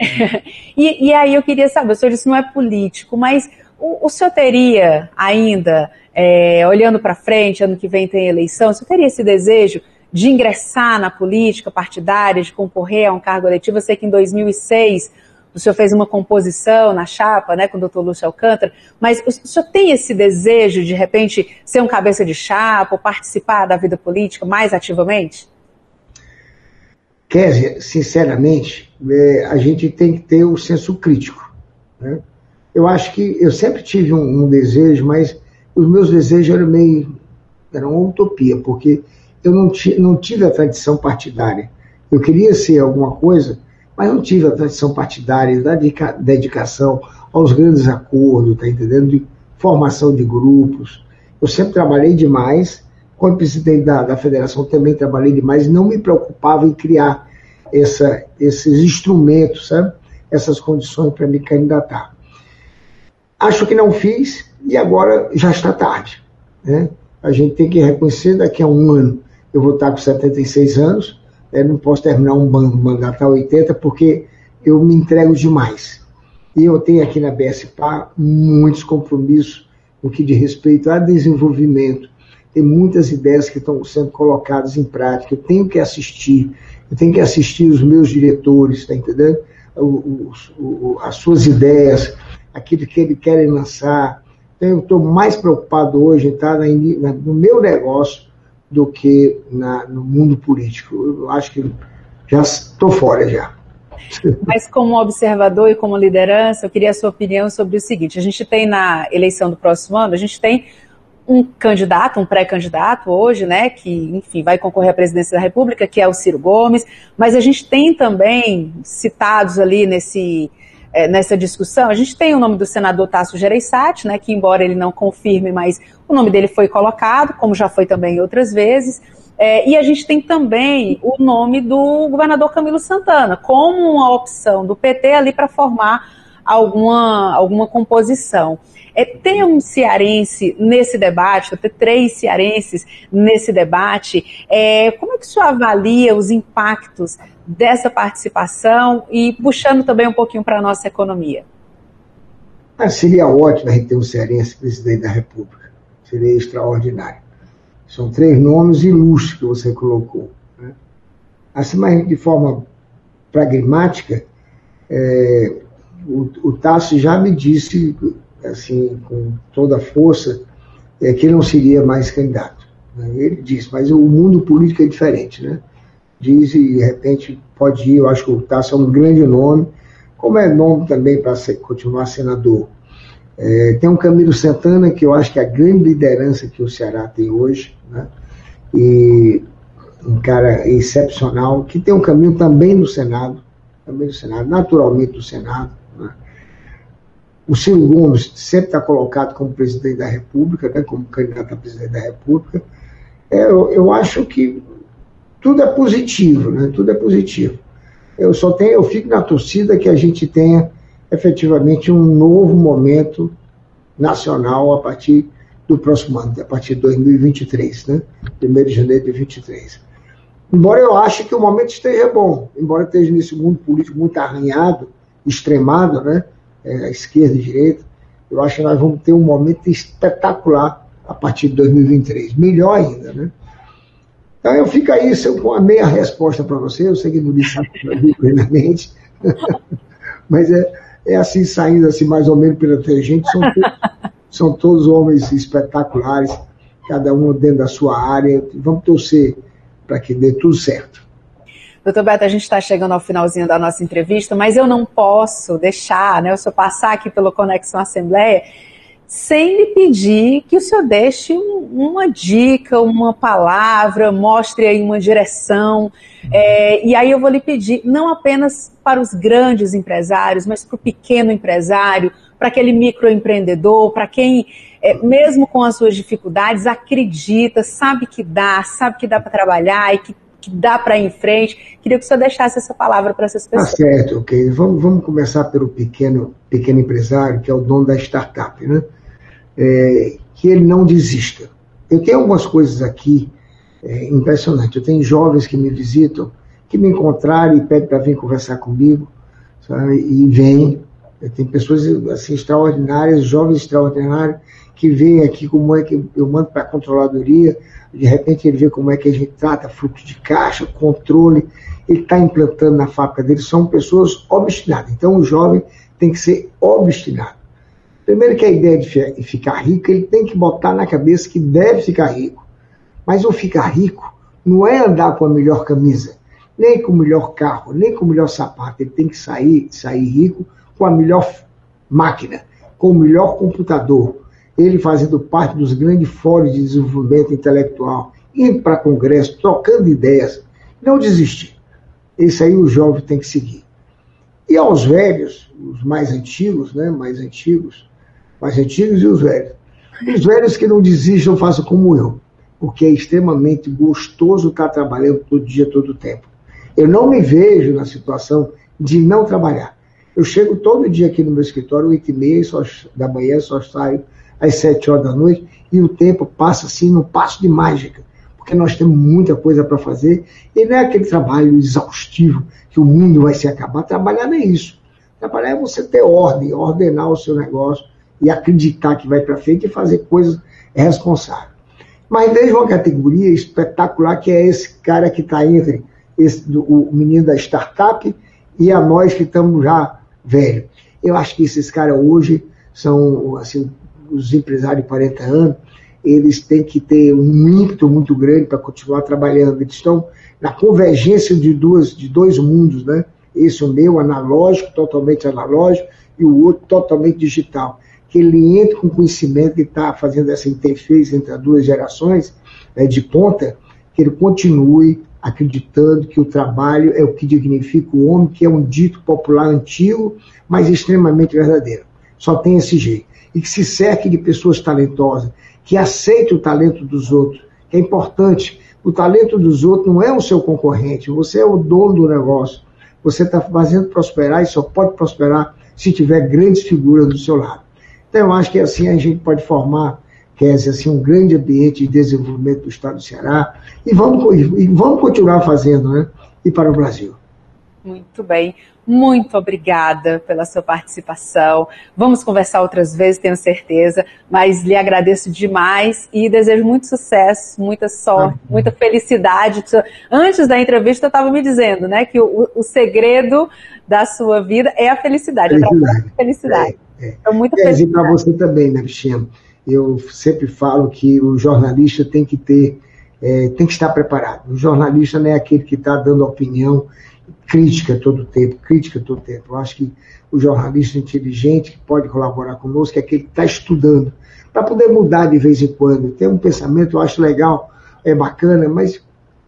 Speaker 2: e, e aí eu queria saber, o senhor disse não é político, mas o, senhor teria ainda, é, olhando para frente, ano que vem tem eleição, o senhor teria esse desejo de ingressar na política partidária, de concorrer a um cargo eletivo. Eu sei que em 2006 o senhor fez uma composição na chapa, né, com o doutor Lúcio Alcântara, mas o senhor tem esse desejo de, de repente, ser um cabeça de chapa ou participar da vida política mais ativamente?
Speaker 3: Kézia, sinceramente, é, a gente tem que ter o senso crítico. Né? Eu acho que eu sempre tive um, um desejo, mas os meus desejos eram meio. eram uma utopia, porque eu não, não tive a tradição partidária. Eu queria ser alguma coisa, mas não tive a tradição partidária, da dedicação aos grandes acordos, tá entendendo? De formação de grupos. Eu sempre trabalhei demais. Como presidente da, da federação, também trabalhei demais não me preocupava em criar essa, esses instrumentos, sabe? Essas condições para me candidatar. Acho que não fiz e agora já está tarde. Né? A gente tem que reconhecer daqui a um ano eu vou estar com 76 anos, né, não posso terminar um mandato a 80 porque eu me entrego demais. E eu tenho aqui na BSPA muitos compromissos no que diz respeito a desenvolvimento. Tem muitas ideias que estão sendo colocadas em prática. Eu tenho que assistir, eu tenho que assistir os meus diretores, está entendendo? As suas ideias, aquilo que eles querem lançar. Então, eu estou mais preocupado hoje tá, no meu negócio do que na, no mundo político. Eu acho que já estou fora já.
Speaker 2: Mas como observador e como liderança, eu queria a sua opinião sobre o seguinte: a gente tem na eleição do próximo ano, a gente tem um candidato, um pré-candidato hoje, né, que, enfim, vai concorrer à presidência da República, que é o Ciro Gomes, mas a gente tem também citados ali nesse é, nessa discussão. A gente tem o nome do senador Tasso Gereissati, né, que embora ele não confirme, mas o nome dele foi colocado, como já foi também outras vezes. É, e a gente tem também o nome do governador Camilo Santana, como uma opção do PT ali para formar alguma, alguma composição. É, ter um cearense nesse debate, ter três cearenses nesse debate, é, como é que o senhor avalia os impactos dessa participação e puxando também um pouquinho para a nossa economia?
Speaker 3: Ah, seria ótimo a gente ter um cearense presidente da República. Seria extraordinário. São três nomes ilustres que você colocou. Né? Assim, mas de forma pragmática, é, o, o Tassi já me disse, assim, com toda a força, é, que ele não seria mais candidato. Né? Ele disse, mas o mundo político é diferente, né? Diz e de repente pode ir, eu acho que o Tassi é um grande nome, como é nome também para continuar senador. É, tem um Camilo Santana, que eu acho que é a grande liderança que o Ceará tem hoje, né? e um cara excepcional, que tem um caminho também no Senado, também no Senado, naturalmente no Senado. Né? O Ciro Gomes sempre está colocado como presidente da República, né? como candidato a presidente da República. É, eu, eu acho que tudo é positivo, né? tudo é positivo. Eu só tenho, eu fico na torcida que a gente tenha efetivamente um novo momento nacional a partir do próximo ano, a partir de 2023, né? 1 de janeiro de 2023. Embora eu ache que o momento esteja bom, embora esteja nesse mundo político muito arranhado, extremado, né? É, esquerda e direita, eu acho que nós vamos ter um momento espetacular a partir de 2023. Melhor ainda, né? Então eu fico aí com a meia resposta para você, eu sei que não disse plenamente, mas é, é assim, saindo assim mais ou menos pela gente, são, são todos homens espetaculares, cada um dentro da sua área, vamos torcer para que dê tudo certo.
Speaker 2: Doutor Beto, a gente está chegando ao finalzinho da nossa entrevista, mas eu não posso deixar, né, o senhor passar aqui pelo Conexão Assembleia sem lhe pedir que o senhor deixe uma dica, uma palavra, mostre aí uma direção. É, e aí eu vou lhe pedir, não apenas para os grandes empresários, mas para o pequeno empresário, para aquele microempreendedor, para quem, é, mesmo com as suas dificuldades, acredita, sabe que dá, sabe que dá para trabalhar e que, que dá para ir em frente. Queria que o senhor deixasse essa palavra para essas pessoas.
Speaker 3: Tá certo, ok. Vamos, vamos começar pelo pequeno, pequeno empresário, que é o dono da startup, né? é, que ele não desista. Eu tenho algumas coisas aqui é, impressionantes. Eu tenho jovens que me visitam, que me encontraram e pedem para vir conversar comigo, sabe? e vêm. Tem pessoas assim, extraordinárias, jovens extraordinários, que veem aqui como é que eu mando para a controladoria, de repente ele vê como é que a gente trata fluxo de caixa, controle, ele está implantando na fábrica dele, são pessoas obstinadas. Então o jovem tem que ser obstinado. Primeiro que a ideia de ficar rico, ele tem que botar na cabeça que deve ficar rico. Mas o ficar rico não é andar com a melhor camisa, nem com o melhor carro, nem com o melhor sapato. Ele tem que sair, sair rico com a melhor máquina, com o melhor computador. Ele fazendo parte dos grandes fóruns de desenvolvimento intelectual, indo para congresso, trocando ideias. Não desistir. Esse aí o jovem tem que seguir. E aos velhos, os mais antigos, né, mais antigos, mais antigos e os velhos. Os velhos que não desistam, façam como eu, porque é extremamente gostoso estar trabalhando todo dia, todo tempo. Eu não me vejo na situação de não trabalhar. Eu chego todo dia aqui no meu escritório, 8 e meia da manhã, só saio às 7 horas da noite, e o tempo passa assim, no passo de mágica, porque nós temos muita coisa para fazer, e não é aquele trabalho exaustivo que o mundo vai se acabar. Trabalhar não é isso. Trabalhar é você ter ordem, ordenar o seu negócio, e acreditar que vai para frente e fazer coisas responsáveis. Mas veja uma categoria espetacular que é esse cara que está entre esse, o menino da startup e a nós que estamos já velhos. Eu acho que esses caras hoje são assim, os empresários de 40 anos, eles têm que ter um ímpeto muito grande para continuar trabalhando. Eles estão na convergência de, duas, de dois mundos, né? Esse o meu, analógico, totalmente analógico, e o outro totalmente digital que ele entre com conhecimento que está fazendo essa interface entre as duas gerações né, de ponta, que ele continue acreditando que o trabalho é o que dignifica o homem, que é um dito popular antigo, mas extremamente verdadeiro. Só tem esse jeito. E que se cerque de pessoas talentosas, que aceitem o talento dos outros, que é importante. O talento dos outros não é o seu concorrente, você é o dono do negócio. Você está fazendo prosperar e só pode prosperar se tiver grandes figuras do seu lado. Então, eu acho que assim a gente pode formar, Kézia, assim, um grande ambiente de desenvolvimento do Estado do Ceará e vamos, e vamos continuar fazendo, né? E para o Brasil.
Speaker 2: Muito bem. Muito obrigada pela sua participação. Vamos conversar outras vezes, tenho certeza, mas lhe agradeço demais e desejo muito sucesso, muita sorte, ah, muita felicidade. Antes da entrevista, eu estava me dizendo né, que o, o, segredo da sua vida é a felicidade.
Speaker 3: Felicidade. A felicidade. É, é. Então, muito é, E para você também, né, Bichinha? Eu sempre falo que o jornalista tem que ter, é, tem que estar preparado. O jornalista não é aquele que está dando opinião crítica todo o tempo, crítica todo o tempo. Eu acho que o jornalista inteligente que pode colaborar conosco é aquele que está estudando, para poder mudar de vez em quando. Ter um pensamento, eu acho legal, é bacana, mas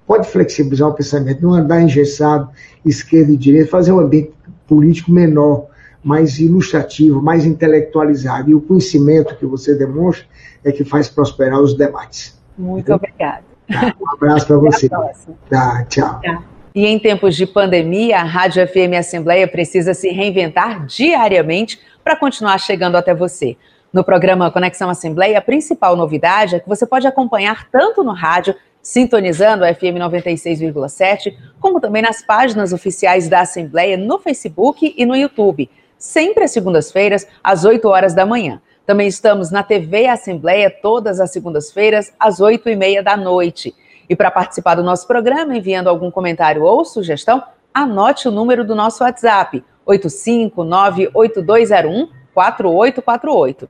Speaker 3: pode flexibilizar o pensamento, não andar engessado, esquerda e direita, fazer um ambiente político menor, mais ilustrativo, mais intelectualizado. E o conhecimento que você demonstra é que faz prosperar os debates.
Speaker 2: Muito obrigada.
Speaker 3: Tá, um abraço para você. Tá, tchau. tchau.
Speaker 2: E em tempos de pandemia, a Rádio FM Assembleia precisa se reinventar diariamente para continuar chegando até você. No programa Conexão Assembleia, a principal novidade é que você pode acompanhar tanto no rádio, sintonizando a FM 96,7, como também nas páginas oficiais da Assembleia no Facebook e no YouTube, sempre às segundas-feiras, às 8 horas da manhã. Também estamos na TV Assembleia todas as segundas-feiras, às 8 e meia da noite. E para participar do nosso programa, enviando algum comentário ou sugestão, anote o número do nosso WhatsApp, 859-8201-4848.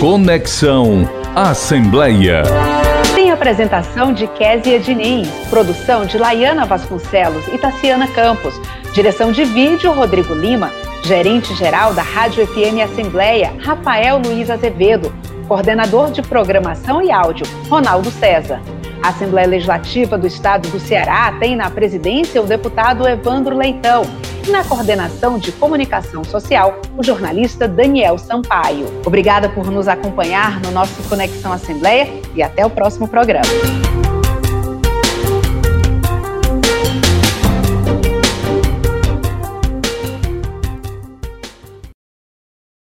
Speaker 1: Conexão Assembleia.
Speaker 2: Tem apresentação de Késia Diniz, produção de Laiana Vasconcelos e Tassiana Campos, direção de vídeo Rodrigo Lima, gerente-geral da Rádio FM Assembleia, Rafael Luiz Azevedo, coordenador de programação e áudio, Ronaldo César. A Assembleia Legislativa do Estado do Ceará tem na presidência o deputado Evandro Leitão e na coordenação de comunicação social, o jornalista Daniel Sampaio. Obrigada por nos acompanhar no nosso Conexão Assembleia e até o próximo programa.